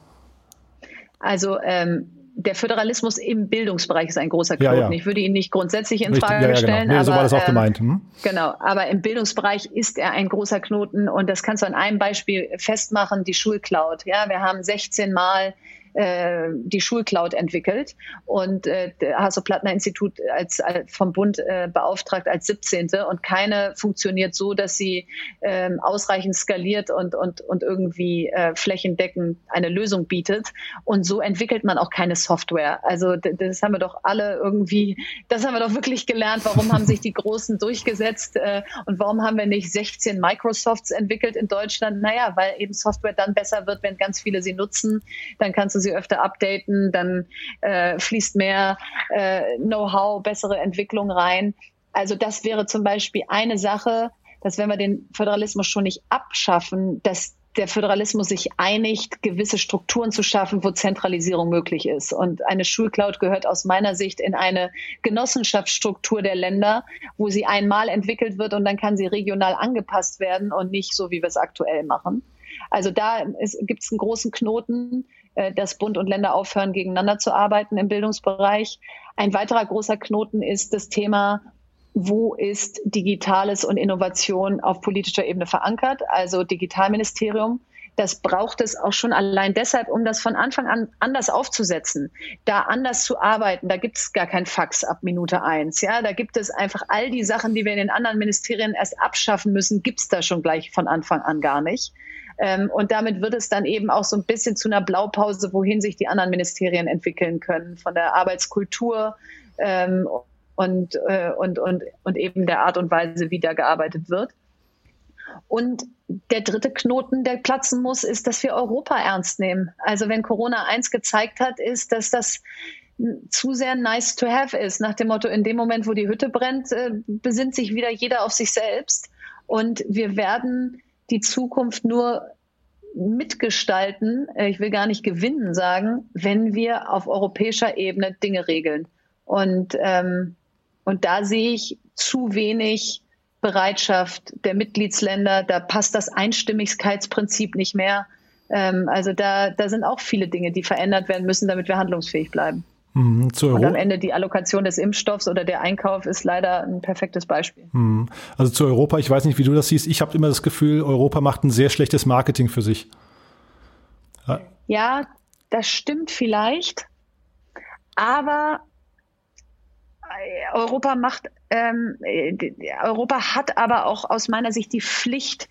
Also ähm, der Föderalismus im Bildungsbereich ist ein großer Knoten. Ja, ja. Ich würde ihn nicht grundsätzlich in Frage ja, stellen. Genau. Nee, so war das auch ähm, gemeint. Hm? Genau, aber im Bildungsbereich ist er ein großer Knoten und das kannst du an einem Beispiel festmachen, die Schulcloud. Ja, wir haben 16 Mal äh, die Schulcloud entwickelt und äh, Hasso-Plattner-Institut als, als, vom Bund äh, beauftragt als 17. und keine funktioniert so, dass sie äh, ausreichend skaliert und, und, und irgendwie äh, flächendeckend eine Lösung bietet. Und so entwickelt man auch keine Software. Also das haben wir doch alle irgendwie, das haben wir doch wirklich gelernt. Warum haben sich die Großen durchgesetzt äh, und warum haben wir nicht 16 Microsofts entwickelt in Deutschland? Naja, weil eben Software dann besser wird, wenn ganz viele sie nutzen. Dann kannst du sie öfter updaten, dann äh, fließt mehr äh, Know-how, bessere Entwicklung rein. Also das wäre zum Beispiel eine Sache, dass wenn wir den Föderalismus schon nicht abschaffen, dass der Föderalismus sich einigt, gewisse Strukturen zu schaffen, wo Zentralisierung möglich ist. Und eine Schulcloud gehört aus meiner Sicht in eine Genossenschaftsstruktur der Länder, wo sie einmal entwickelt wird und dann kann sie regional angepasst werden und nicht so, wie wir es aktuell machen. Also da gibt es einen großen Knoten, äh, dass Bund und Länder aufhören, gegeneinander zu arbeiten im Bildungsbereich. Ein weiterer großer Knoten ist das Thema, wo ist Digitales und Innovation auf politischer Ebene verankert, also Digitalministerium. Das braucht es auch schon allein deshalb, um das von Anfang an anders aufzusetzen, da anders zu arbeiten. Da gibt es gar kein Fax ab Minute eins. Ja, da gibt es einfach all die Sachen, die wir in den anderen Ministerien erst abschaffen müssen, gibt es da schon gleich von Anfang an gar nicht. Ähm, und damit wird es dann eben auch so ein bisschen zu einer Blaupause, wohin sich die anderen Ministerien entwickeln können, von der Arbeitskultur ähm, und, äh, und, und, und eben der Art und Weise, wie da gearbeitet wird. Und der dritte Knoten, der platzen muss, ist, dass wir Europa ernst nehmen. Also wenn Corona eins gezeigt hat, ist, dass das zu sehr nice to have ist. Nach dem Motto, in dem Moment, wo die Hütte brennt, äh, besinnt sich wieder jeder auf sich selbst. Und wir werden die Zukunft nur mitgestalten, äh, ich will gar nicht gewinnen sagen, wenn wir auf europäischer Ebene Dinge regeln. Und, ähm, und da sehe ich zu wenig Bereitschaft der Mitgliedsländer. Da passt das Einstimmigkeitsprinzip nicht mehr. Ähm, also da, da sind auch viele Dinge, die verändert werden müssen, damit wir handlungsfähig bleiben. Mhm, und am Ende die Allokation des Impfstoffs oder der Einkauf ist leider ein perfektes Beispiel. Mhm. Also zu Europa, ich weiß nicht, wie du das siehst. Ich habe immer das Gefühl, Europa macht ein sehr schlechtes Marketing für sich. Ja, ja das stimmt vielleicht. Aber Europa macht, ähm, Europa hat aber auch aus meiner Sicht die Pflicht,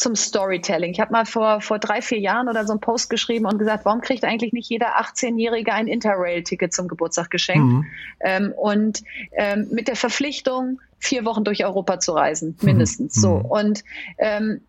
zum Storytelling. Ich habe mal vor, vor drei, vier Jahren oder so einen Post geschrieben und gesagt, warum kriegt eigentlich nicht jeder 18-Jährige ein Interrail-Ticket zum Geburtstag geschenkt? Mhm. Ähm, und ähm, mit der Verpflichtung, vier Wochen durch Europa zu reisen, mindestens. Mhm. So. Und ähm,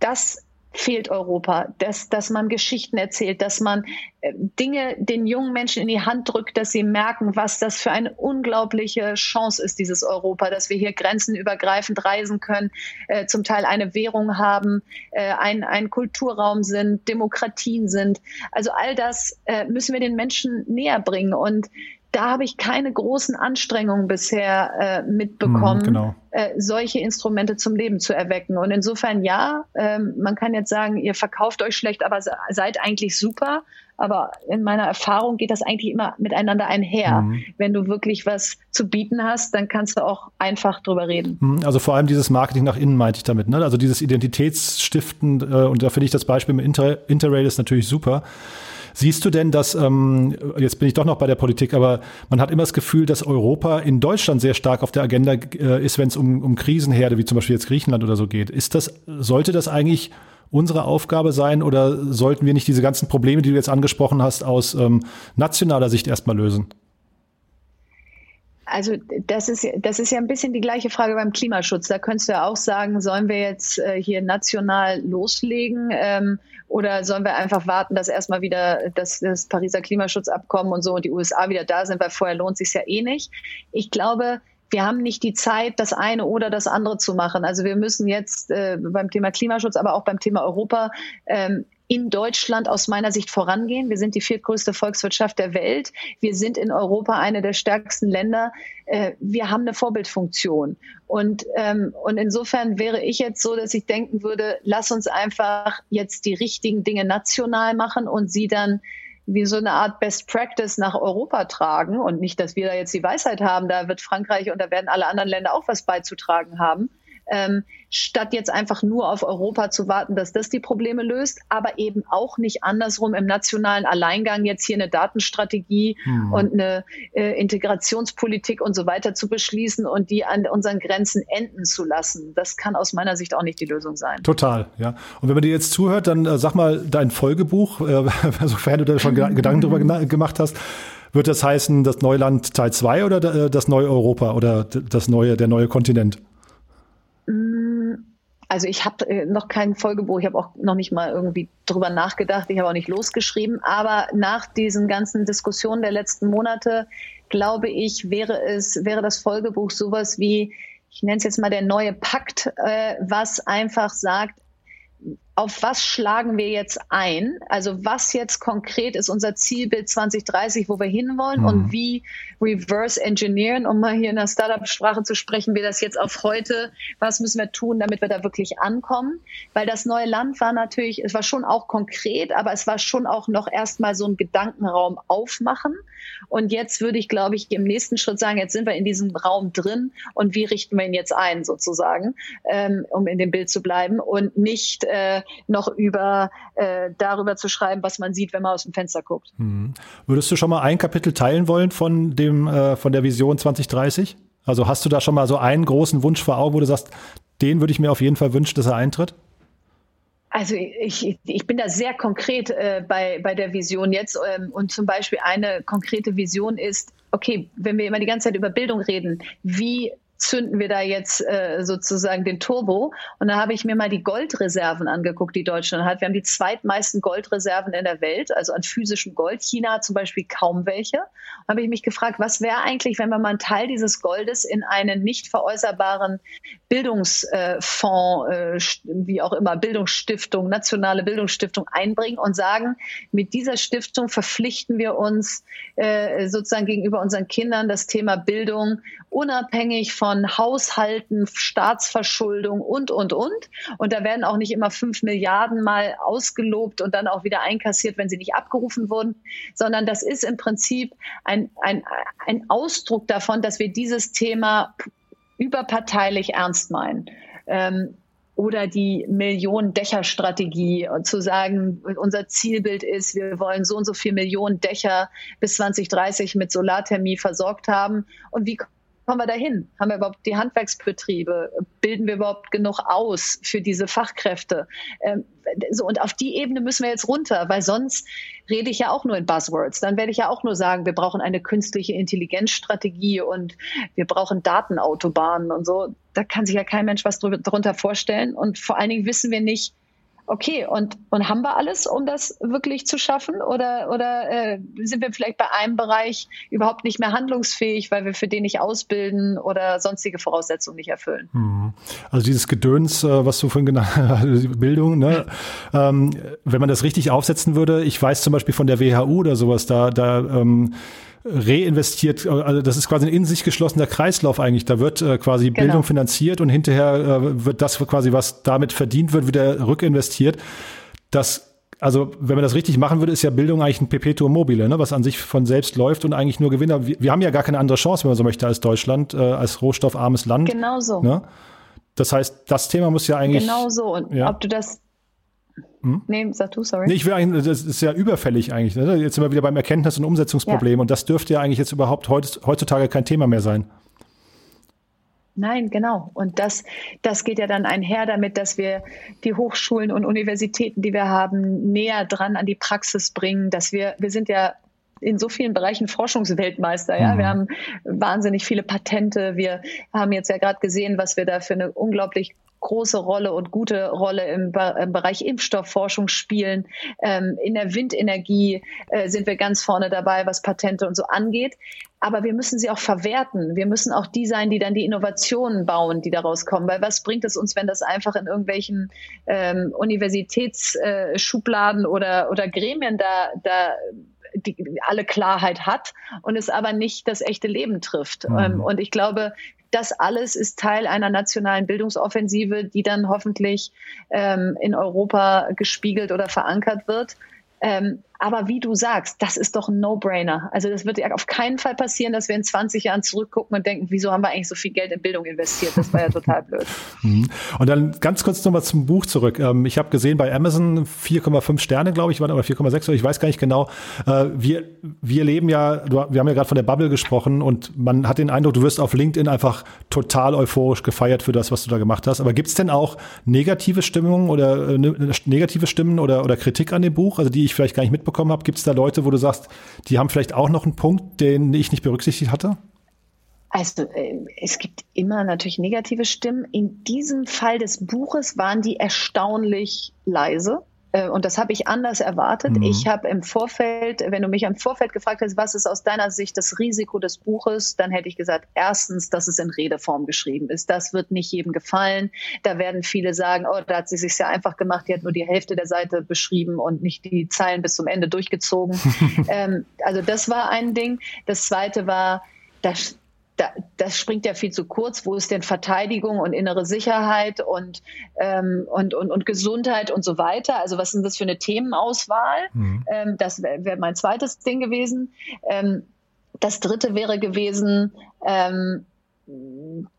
das fehlt Europa, dass, dass man Geschichten erzählt, dass man äh, Dinge den jungen Menschen in die Hand drückt, dass sie merken, was das für eine unglaubliche Chance ist, dieses Europa, dass wir hier grenzenübergreifend reisen können, äh, zum Teil eine Währung haben, äh, ein, ein Kulturraum sind, Demokratien sind. Also all das äh, müssen wir den Menschen näher bringen und da habe ich keine großen Anstrengungen bisher äh, mitbekommen, mm, genau. äh, solche Instrumente zum Leben zu erwecken. Und insofern ja, ähm, man kann jetzt sagen, ihr verkauft euch schlecht, aber seid eigentlich super. Aber in meiner Erfahrung geht das eigentlich immer miteinander einher. Mhm. Wenn du wirklich was zu bieten hast, dann kannst du auch einfach drüber reden. Mhm, also vor allem dieses Marketing nach innen meinte ich damit. Ne? Also dieses Identitätsstiften, äh, und da finde ich das Beispiel mit Inter Interrail ist natürlich super. Siehst du denn, dass, ähm, jetzt bin ich doch noch bei der Politik, aber man hat immer das Gefühl, dass Europa in Deutschland sehr stark auf der Agenda äh, ist, wenn es um, um Krisenherde, wie zum Beispiel jetzt Griechenland oder so geht. Ist das, sollte das eigentlich unsere Aufgabe sein oder sollten wir nicht diese ganzen Probleme, die du jetzt angesprochen hast, aus ähm, nationaler Sicht erstmal lösen? Also das ist, das ist ja ein bisschen die gleiche Frage beim Klimaschutz. Da könntest du ja auch sagen, sollen wir jetzt äh, hier national loslegen ähm, oder sollen wir einfach warten, dass erstmal wieder das, das Pariser Klimaschutzabkommen und so und die USA wieder da sind, weil vorher lohnt sich ja eh nicht. Ich glaube, wir haben nicht die Zeit, das eine oder das andere zu machen. Also wir müssen jetzt äh, beim Thema Klimaschutz, aber auch beim Thema Europa ähm, in Deutschland aus meiner Sicht vorangehen. Wir sind die viertgrößte Volkswirtschaft der Welt. Wir sind in Europa eine der stärksten Länder. Äh, wir haben eine Vorbildfunktion. Und, ähm, und insofern wäre ich jetzt so, dass ich denken würde, lass uns einfach jetzt die richtigen Dinge national machen und sie dann wie so eine Art Best Practice nach Europa tragen und nicht, dass wir da jetzt die Weisheit haben, da wird Frankreich und da werden alle anderen Länder auch was beizutragen haben, ähm, statt jetzt einfach nur auf Europa zu warten, dass das die Probleme löst, aber eben auch nicht andersrum im nationalen Alleingang jetzt hier eine Datenstrategie hm. und eine äh, Integrationspolitik und so weiter zu beschließen und die an unseren Grenzen enden zu lassen. Das kann aus meiner Sicht auch nicht die Lösung sein. Total, ja. Und wenn man dir jetzt zuhört, dann äh, sag mal dein Folgebuch, äh, sofern du da schon Gedanken drüber gemacht hast. Wird das heißen, das Neuland Teil 2 oder äh, das neue Europa oder das neue, der neue Kontinent? Also ich habe äh, noch kein Folgebuch, ich habe auch noch nicht mal irgendwie drüber nachgedacht, ich habe auch nicht losgeschrieben, aber nach diesen ganzen Diskussionen der letzten Monate, glaube ich, wäre es, wäre das Folgebuch sowas wie, ich nenne es jetzt mal der neue Pakt, äh, was einfach sagt, auf was schlagen wir jetzt ein? Also was jetzt konkret ist unser Zielbild 2030, wo wir hinwollen mhm. und wie reverse engineeren, um mal hier in der Startup-Sprache zu sprechen, wir das jetzt auf heute, was müssen wir tun, damit wir da wirklich ankommen? Weil das neue Land war natürlich, es war schon auch konkret, aber es war schon auch noch erstmal so ein Gedankenraum aufmachen. Und jetzt würde ich, glaube ich, im nächsten Schritt sagen, jetzt sind wir in diesem Raum drin und wie richten wir ihn jetzt ein, sozusagen, ähm, um in dem Bild zu bleiben und nicht äh, noch über äh, darüber zu schreiben, was man sieht, wenn man aus dem Fenster guckt. Hm. Würdest du schon mal ein Kapitel teilen wollen von dem äh, von der Vision 2030? Also hast du da schon mal so einen großen Wunsch vor Augen, wo du sagst, den würde ich mir auf jeden Fall wünschen, dass er eintritt? Also ich, ich bin da sehr konkret äh, bei, bei der Vision jetzt. Ähm, und zum Beispiel eine konkrete Vision ist, okay, wenn wir immer die ganze Zeit über Bildung reden, wie zünden wir da jetzt äh, sozusagen den Turbo. Und da habe ich mir mal die Goldreserven angeguckt, die Deutschland hat. Wir haben die zweitmeisten Goldreserven in der Welt, also an physischem Gold. China hat zum Beispiel kaum welche. Da habe ich mich gefragt, was wäre eigentlich, wenn wir mal einen Teil dieses Goldes in einen nicht veräußerbaren Bildungsfonds, äh, wie auch immer, Bildungsstiftung, nationale Bildungsstiftung einbringen und sagen, mit dieser Stiftung verpflichten wir uns äh, sozusagen gegenüber unseren Kindern das Thema Bildung unabhängig von Haushalten, Staatsverschuldung und, und, und. Und da werden auch nicht immer fünf Milliarden mal ausgelobt und dann auch wieder einkassiert, wenn sie nicht abgerufen wurden, sondern das ist im Prinzip ein, ein, ein Ausdruck davon, dass wir dieses Thema überparteilich ernst meinen. Ähm, oder die Millionen-Dächer-Strategie und zu sagen, unser Zielbild ist, wir wollen so und so viele Millionen Dächer bis 2030 mit Solarthermie versorgt haben. Und wie kommen wir dahin? Haben wir überhaupt die Handwerksbetriebe? Bilden wir überhaupt genug aus für diese Fachkräfte? Ähm, so, und auf die Ebene müssen wir jetzt runter, weil sonst rede ich ja auch nur in Buzzwords. Dann werde ich ja auch nur sagen, wir brauchen eine künstliche Intelligenzstrategie und wir brauchen Datenautobahnen und so. Da kann sich ja kein Mensch was darunter vorstellen. Und vor allen Dingen wissen wir nicht, okay, und, und haben wir alles, um das wirklich zu schaffen? Oder, oder äh, sind wir vielleicht bei einem Bereich überhaupt nicht mehr handlungsfähig, weil wir für den nicht ausbilden oder sonstige Voraussetzungen nicht erfüllen? Mhm. Also dieses Gedöns, äh, was du vorhin genannt hast, Bildung, ne? ähm, wenn man das richtig aufsetzen würde, ich weiß zum Beispiel von der WHU oder sowas, da, da ähm, reinvestiert, also das ist quasi ein in sich geschlossener Kreislauf eigentlich. Da wird äh, quasi genau. Bildung finanziert und hinterher äh, wird das quasi, was damit verdient wird, wieder rückinvestiert. Das also wenn man das richtig machen würde, ist ja Bildung eigentlich ein Perpetuum mobile, ne, was an sich von selbst läuft und eigentlich nur Gewinner. Wir, wir haben ja gar keine andere Chance, wenn man so möchte, als Deutschland, äh, als rohstoffarmes Land. Genau so. Ne? Das heißt, das Thema muss ja eigentlich. Genau so. Und ja. ob du das hm? Nee, sag du, sorry. Nee, ich will eigentlich, das ist ja überfällig eigentlich. Ne? Jetzt sind wir wieder beim Erkenntnis- und Umsetzungsproblem ja. und das dürfte ja eigentlich jetzt überhaupt heutzutage kein Thema mehr sein. Nein, genau. Und das, das geht ja dann einher damit, dass wir die Hochschulen und Universitäten, die wir haben, näher dran an die Praxis bringen, dass wir, wir sind ja in so vielen Bereichen Forschungsweltmeister. Ja, mhm. wir haben wahnsinnig viele Patente. Wir haben jetzt ja gerade gesehen, was wir da für eine unglaublich große Rolle und gute Rolle im, im Bereich Impfstoffforschung spielen. Ähm, in der Windenergie äh, sind wir ganz vorne dabei, was Patente und so angeht. Aber wir müssen sie auch verwerten. Wir müssen auch die sein, die dann die Innovationen bauen, die daraus kommen. Weil was bringt es uns, wenn das einfach in irgendwelchen ähm, Universitätsschubladen äh, oder, oder Gremien da, da die, alle Klarheit hat und es aber nicht das echte Leben trifft. Mhm. Ähm, und ich glaube, das alles ist Teil einer nationalen Bildungsoffensive, die dann hoffentlich ähm, in Europa gespiegelt oder verankert wird. Ähm, aber wie du sagst, das ist doch ein No-Brainer. Also das wird ja auf keinen Fall passieren, dass wir in 20 Jahren zurückgucken und denken, wieso haben wir eigentlich so viel Geld in Bildung investiert? Das war ja total blöd. Mhm. Und dann ganz kurz nochmal zum Buch zurück. Ähm, ich habe gesehen bei Amazon 4,5 Sterne, glaube ich, waren oder 4,6 ich weiß gar nicht genau. Äh, wir, wir leben ja, wir haben ja gerade von der Bubble gesprochen und man hat den Eindruck, du wirst auf LinkedIn einfach total euphorisch gefeiert für das, was du da gemacht hast. Aber gibt es denn auch negative Stimmungen oder äh, ne, negative Stimmen oder, oder Kritik an dem Buch, also die ich vielleicht gar nicht mitbekomme? Mitbekommen habe, gibt es da Leute, wo du sagst, die haben vielleicht auch noch einen Punkt, den ich nicht berücksichtigt hatte? Also äh, es gibt immer natürlich negative Stimmen. In diesem Fall des Buches waren die erstaunlich leise. Äh, und das habe ich anders erwartet. Mhm. Ich habe im Vorfeld, wenn du mich im Vorfeld gefragt hast, was ist aus deiner Sicht das Risiko des Buches, dann hätte ich gesagt, erstens, dass es in Redeform geschrieben ist. Das wird nicht jedem gefallen. Da werden viele sagen, oh, da hat sie sich sehr einfach gemacht, die hat nur die Hälfte der Seite beschrieben und nicht die Zeilen bis zum Ende durchgezogen. ähm, also das war ein Ding. Das zweite war, dass da, das springt ja viel zu kurz. Wo ist denn Verteidigung und innere Sicherheit und, ähm, und, und, und Gesundheit und so weiter? Also was sind das für eine Themenauswahl? Mhm. Ähm, das wäre wär mein zweites Ding gewesen. Ähm, das dritte wäre gewesen, ähm,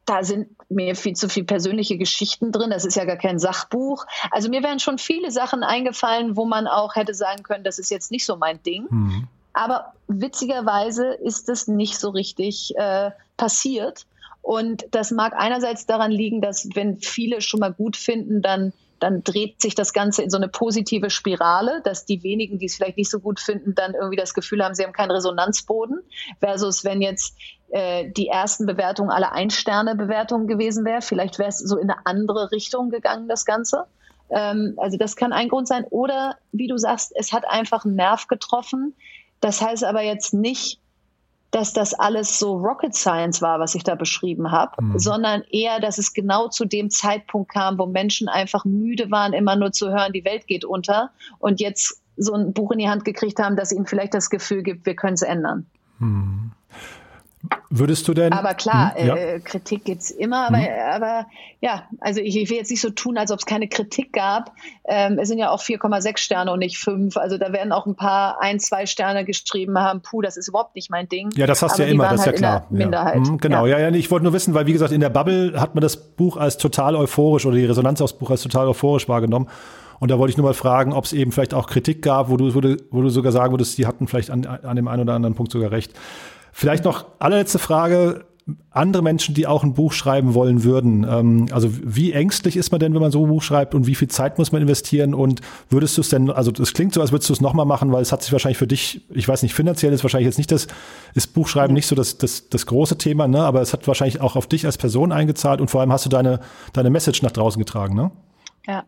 da sind mir viel zu viel persönliche Geschichten drin. Das ist ja gar kein Sachbuch. Also mir wären schon viele Sachen eingefallen, wo man auch hätte sagen können, das ist jetzt nicht so mein Ding. Mhm. Aber witzigerweise ist es nicht so richtig äh, passiert. Und das mag einerseits daran liegen, dass wenn viele schon mal gut finden, dann dann dreht sich das Ganze in so eine positive Spirale, dass die wenigen, die es vielleicht nicht so gut finden, dann irgendwie das Gefühl haben, sie haben keinen Resonanzboden, versus wenn jetzt äh, die ersten Bewertungen alle Ein-Sterne-Bewertungen gewesen wäre, vielleicht wäre es so in eine andere Richtung gegangen, das Ganze. Ähm, also das kann ein Grund sein. Oder wie du sagst, es hat einfach einen Nerv getroffen, das heißt aber jetzt nicht, dass das alles so Rocket Science war, was ich da beschrieben habe, mhm. sondern eher, dass es genau zu dem Zeitpunkt kam, wo Menschen einfach müde waren, immer nur zu hören, die Welt geht unter und jetzt so ein Buch in die Hand gekriegt haben, das ihnen vielleicht das Gefühl gibt, wir können es ändern. Mhm. Würdest du denn? Aber klar, hm, ja. äh, Kritik gibt's immer, aber, hm. aber ja, also ich, ich, will jetzt nicht so tun, als ob es keine Kritik gab. Ähm, es sind ja auch 4,6 Sterne und nicht 5. Also da werden auch ein paar ein, zwei Sterne geschrieben haben, puh, das ist überhaupt nicht mein Ding. Ja, das hast du ja immer, das ist halt ja klar. Minderheit. Ja. Mhm, genau, ja. ja, ja, ich wollte nur wissen, weil wie gesagt, in der Bubble hat man das Buch als total euphorisch oder die Resonanz aufs Buch als total euphorisch wahrgenommen. Und da wollte ich nur mal fragen, ob es eben vielleicht auch Kritik gab, wo du, wo du, wo du sogar sagen würdest, die hatten vielleicht an, an dem einen oder anderen Punkt sogar recht. Vielleicht noch allerletzte Frage. Andere Menschen, die auch ein Buch schreiben wollen würden. Ähm, also wie ängstlich ist man denn, wenn man so ein Buch schreibt und wie viel Zeit muss man investieren? Und würdest du es denn, also das klingt so, als würdest du es nochmal machen, weil es hat sich wahrscheinlich für dich, ich weiß nicht, finanziell ist wahrscheinlich jetzt nicht das, ist Buchschreiben nicht so das, das, das große Thema, ne? aber es hat wahrscheinlich auch auf dich als Person eingezahlt und vor allem hast du deine, deine Message nach draußen getragen, ne? Ja,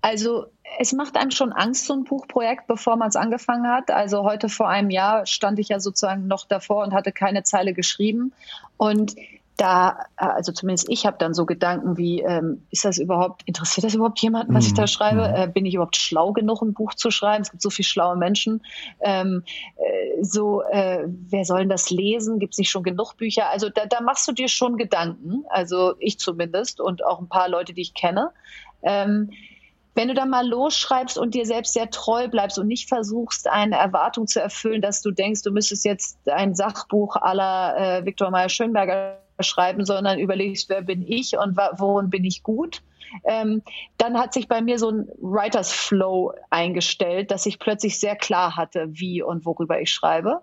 Also es macht einem schon Angst, so ein Buchprojekt, bevor man es angefangen hat. Also heute vor einem Jahr stand ich ja sozusagen noch davor und hatte keine Zeile geschrieben. Und da, also zumindest ich habe dann so Gedanken wie, ähm, ist das überhaupt, interessiert das überhaupt jemanden, was ich da mhm. schreibe? Mhm. Äh, bin ich überhaupt schlau genug, ein Buch zu schreiben? Es gibt so viele schlaue Menschen. Ähm, äh, so, äh, wer soll denn das lesen? Gibt es nicht schon genug Bücher? Also da, da machst du dir schon Gedanken, also ich zumindest und auch ein paar Leute, die ich kenne. Ähm, wenn du dann mal losschreibst und dir selbst sehr treu bleibst und nicht versuchst, eine Erwartung zu erfüllen, dass du denkst, du müsstest jetzt ein Sachbuch aller äh, Viktor Meyer-Schönberger schreiben, sondern überlegst, wer bin ich und worin bin ich gut, ähm, dann hat sich bei mir so ein Writers Flow eingestellt, dass ich plötzlich sehr klar hatte, wie und worüber ich schreibe.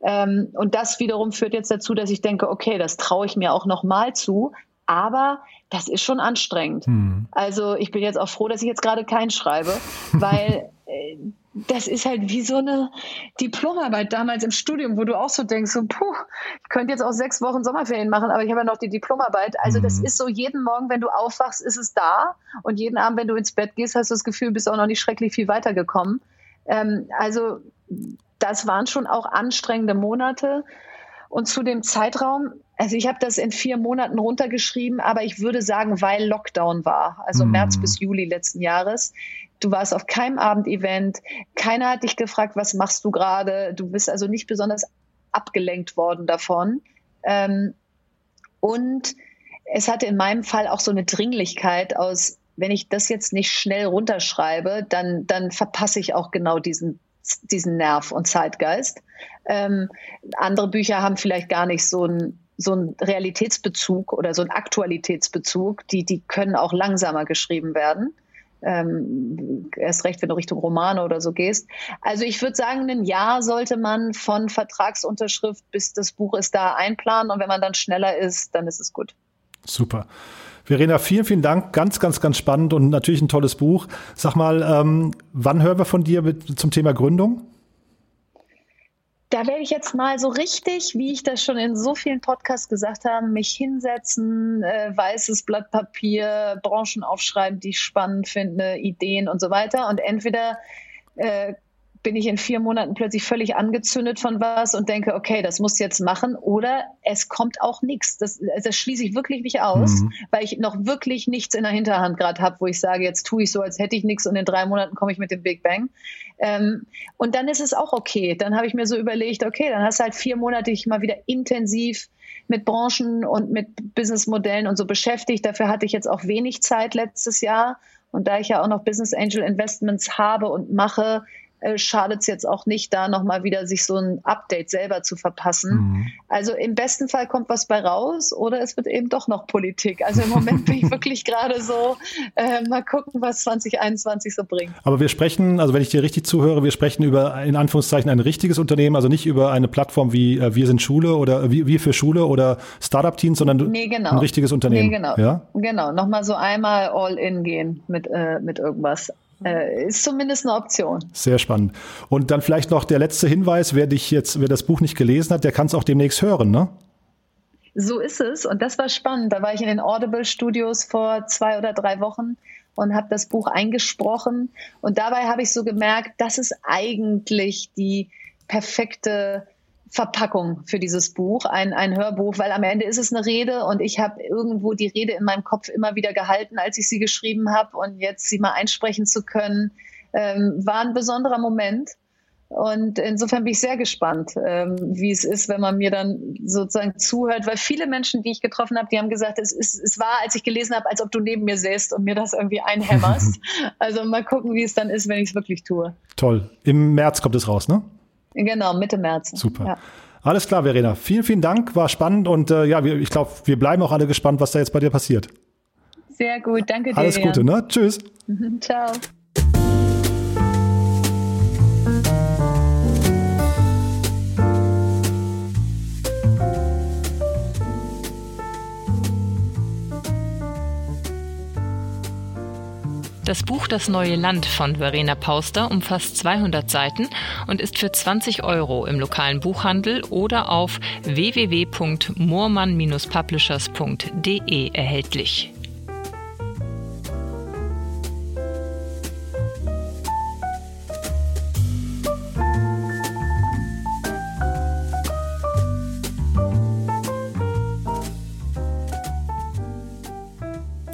Ähm, und das wiederum führt jetzt dazu, dass ich denke, okay, das traue ich mir auch nochmal zu, aber das ist schon anstrengend. Hm. Also ich bin jetzt auch froh, dass ich jetzt gerade keinen schreibe, weil äh, das ist halt wie so eine Diplomarbeit damals im Studium, wo du auch so denkst, so, puh, ich könnte jetzt auch sechs Wochen Sommerferien machen, aber ich habe ja noch die Diplomarbeit. Also das hm. ist so, jeden Morgen, wenn du aufwachst, ist es da. Und jeden Abend, wenn du ins Bett gehst, hast du das Gefühl, bist auch noch nicht schrecklich viel weitergekommen. Ähm, also das waren schon auch anstrengende Monate. Und zu dem Zeitraum, also ich habe das in vier Monaten runtergeschrieben, aber ich würde sagen, weil Lockdown war, also mm. März bis Juli letzten Jahres. Du warst auf keinem Abendevent, keiner hat dich gefragt, was machst du gerade. Du bist also nicht besonders abgelenkt worden davon. Ähm, und es hatte in meinem Fall auch so eine Dringlichkeit aus, wenn ich das jetzt nicht schnell runterschreibe, dann, dann verpasse ich auch genau diesen diesen Nerv und Zeitgeist. Ähm, andere Bücher haben vielleicht gar nicht so einen so einen Realitätsbezug oder so einen Aktualitätsbezug. Die, die können auch langsamer geschrieben werden. Ähm, erst recht, wenn du Richtung Romane oder so gehst. Also ich würde sagen, ein Jahr sollte man von Vertragsunterschrift bis das Buch ist da einplanen und wenn man dann schneller ist, dann ist es gut. Super. Verena, vielen, vielen Dank. Ganz, ganz, ganz spannend und natürlich ein tolles Buch. Sag mal, ähm, wann hören wir von dir mit, zum Thema Gründung? Da werde ich jetzt mal so richtig, wie ich das schon in so vielen Podcasts gesagt habe, mich hinsetzen, äh, weißes Blatt Papier, Branchen aufschreiben, die ich spannend finde, Ideen und so weiter. Und entweder äh, bin ich in vier Monaten plötzlich völlig angezündet von was und denke, okay, das muss jetzt machen. Oder es kommt auch nichts. Das, das schließe ich wirklich nicht aus, mhm. weil ich noch wirklich nichts in der Hinterhand gerade habe, wo ich sage, jetzt tue ich so, als hätte ich nichts und in drei Monaten komme ich mit dem Big Bang. Ähm, und dann ist es auch okay. Dann habe ich mir so überlegt, okay, dann hast du halt vier Monate dich mal wieder intensiv mit Branchen und mit Businessmodellen und so beschäftigt. Dafür hatte ich jetzt auch wenig Zeit letztes Jahr. Und da ich ja auch noch Business Angel Investments habe und mache, schadet es jetzt auch nicht, da nochmal wieder sich so ein Update selber zu verpassen. Mhm. Also im besten Fall kommt was bei raus oder es wird eben doch noch Politik. Also im Moment bin ich wirklich gerade so, äh, mal gucken, was 2021 so bringt. Aber wir sprechen, also wenn ich dir richtig zuhöre, wir sprechen über in Anführungszeichen ein richtiges Unternehmen, also nicht über eine Plattform wie äh, Wir sind Schule oder wie Wir für Schule oder Startup-Teams, sondern nee, genau. ein richtiges Unternehmen. Nee, genau. Ja? Genau, nochmal so einmal all in gehen mit, äh, mit irgendwas. Äh, ist zumindest eine Option. Sehr spannend. Und dann vielleicht noch der letzte Hinweis, wer dich jetzt, wer das Buch nicht gelesen hat, der kann es auch demnächst hören, ne? So ist es. Und das war spannend. Da war ich in den Audible Studios vor zwei oder drei Wochen und habe das Buch eingesprochen. Und dabei habe ich so gemerkt, das ist eigentlich die perfekte Verpackung für dieses Buch, ein, ein Hörbuch, weil am Ende ist es eine Rede und ich habe irgendwo die Rede in meinem Kopf immer wieder gehalten, als ich sie geschrieben habe und jetzt sie mal einsprechen zu können, ähm, war ein besonderer Moment. Und insofern bin ich sehr gespannt, ähm, wie es ist, wenn man mir dann sozusagen zuhört, weil viele Menschen, die ich getroffen habe, die haben gesagt, es, ist, es war, als ich gelesen habe, als ob du neben mir säßt und mir das irgendwie einhämmerst. also mal gucken, wie es dann ist, wenn ich es wirklich tue. Toll. Im März kommt es raus, ne? Genau, Mitte März. Super. Ja. Alles klar, Verena. Vielen, vielen Dank. War spannend und äh, ja, wir, ich glaube, wir bleiben auch alle gespannt, was da jetzt bei dir passiert. Sehr gut, danke dir. Alles Gute, ne? Tschüss. Ciao. Das Buch Das neue Land von Verena Pauster umfasst 200 Seiten und ist für 20 Euro im lokalen Buchhandel oder auf www.moormann-publishers.de erhältlich.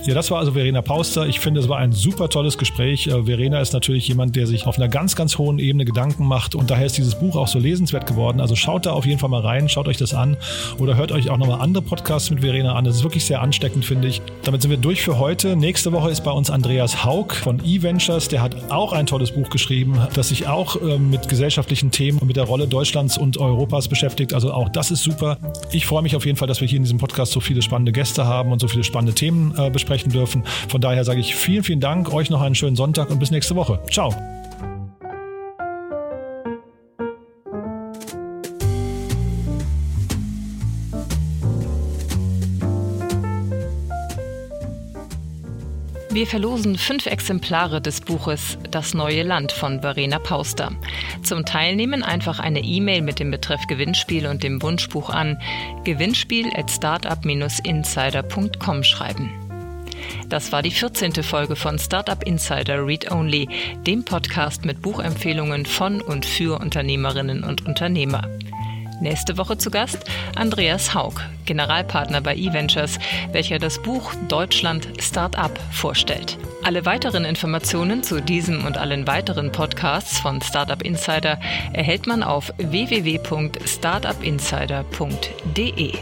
Ja, das war also Verena Pauster. Ich finde, es war ein super tolles Gespräch. Äh, Verena ist natürlich jemand, der sich auf einer ganz, ganz hohen Ebene Gedanken macht und daher ist dieses Buch auch so lesenswert geworden. Also schaut da auf jeden Fall mal rein, schaut euch das an oder hört euch auch nochmal andere Podcasts mit Verena an. Das ist wirklich sehr ansteckend, finde ich. Damit sind wir durch für heute. Nächste Woche ist bei uns Andreas Haug von eVentures. Der hat auch ein tolles Buch geschrieben, das sich auch äh, mit gesellschaftlichen Themen und mit der Rolle Deutschlands und Europas beschäftigt. Also auch das ist super. Ich freue mich auf jeden Fall, dass wir hier in diesem Podcast so viele spannende Gäste haben und so viele spannende Themen äh, besprechen dürfen. Von daher sage ich vielen, vielen Dank. Euch noch einen schönen Sonntag und bis nächste Woche. Ciao. Wir verlosen fünf Exemplare des Buches Das neue Land von Verena Pauster. Zum Teilnehmen einfach eine E-Mail mit dem Betreff Gewinnspiel und dem Wunschbuch an gewinnspiel at startup-insider.com schreiben. Das war die 14. Folge von Startup Insider Read Only, dem Podcast mit Buchempfehlungen von und für Unternehmerinnen und Unternehmer. Nächste Woche zu Gast Andreas Haug, Generalpartner bei eVentures, welcher das Buch Deutschland Startup vorstellt. Alle weiteren Informationen zu diesem und allen weiteren Podcasts von Startup Insider erhält man auf www.startupinsider.de.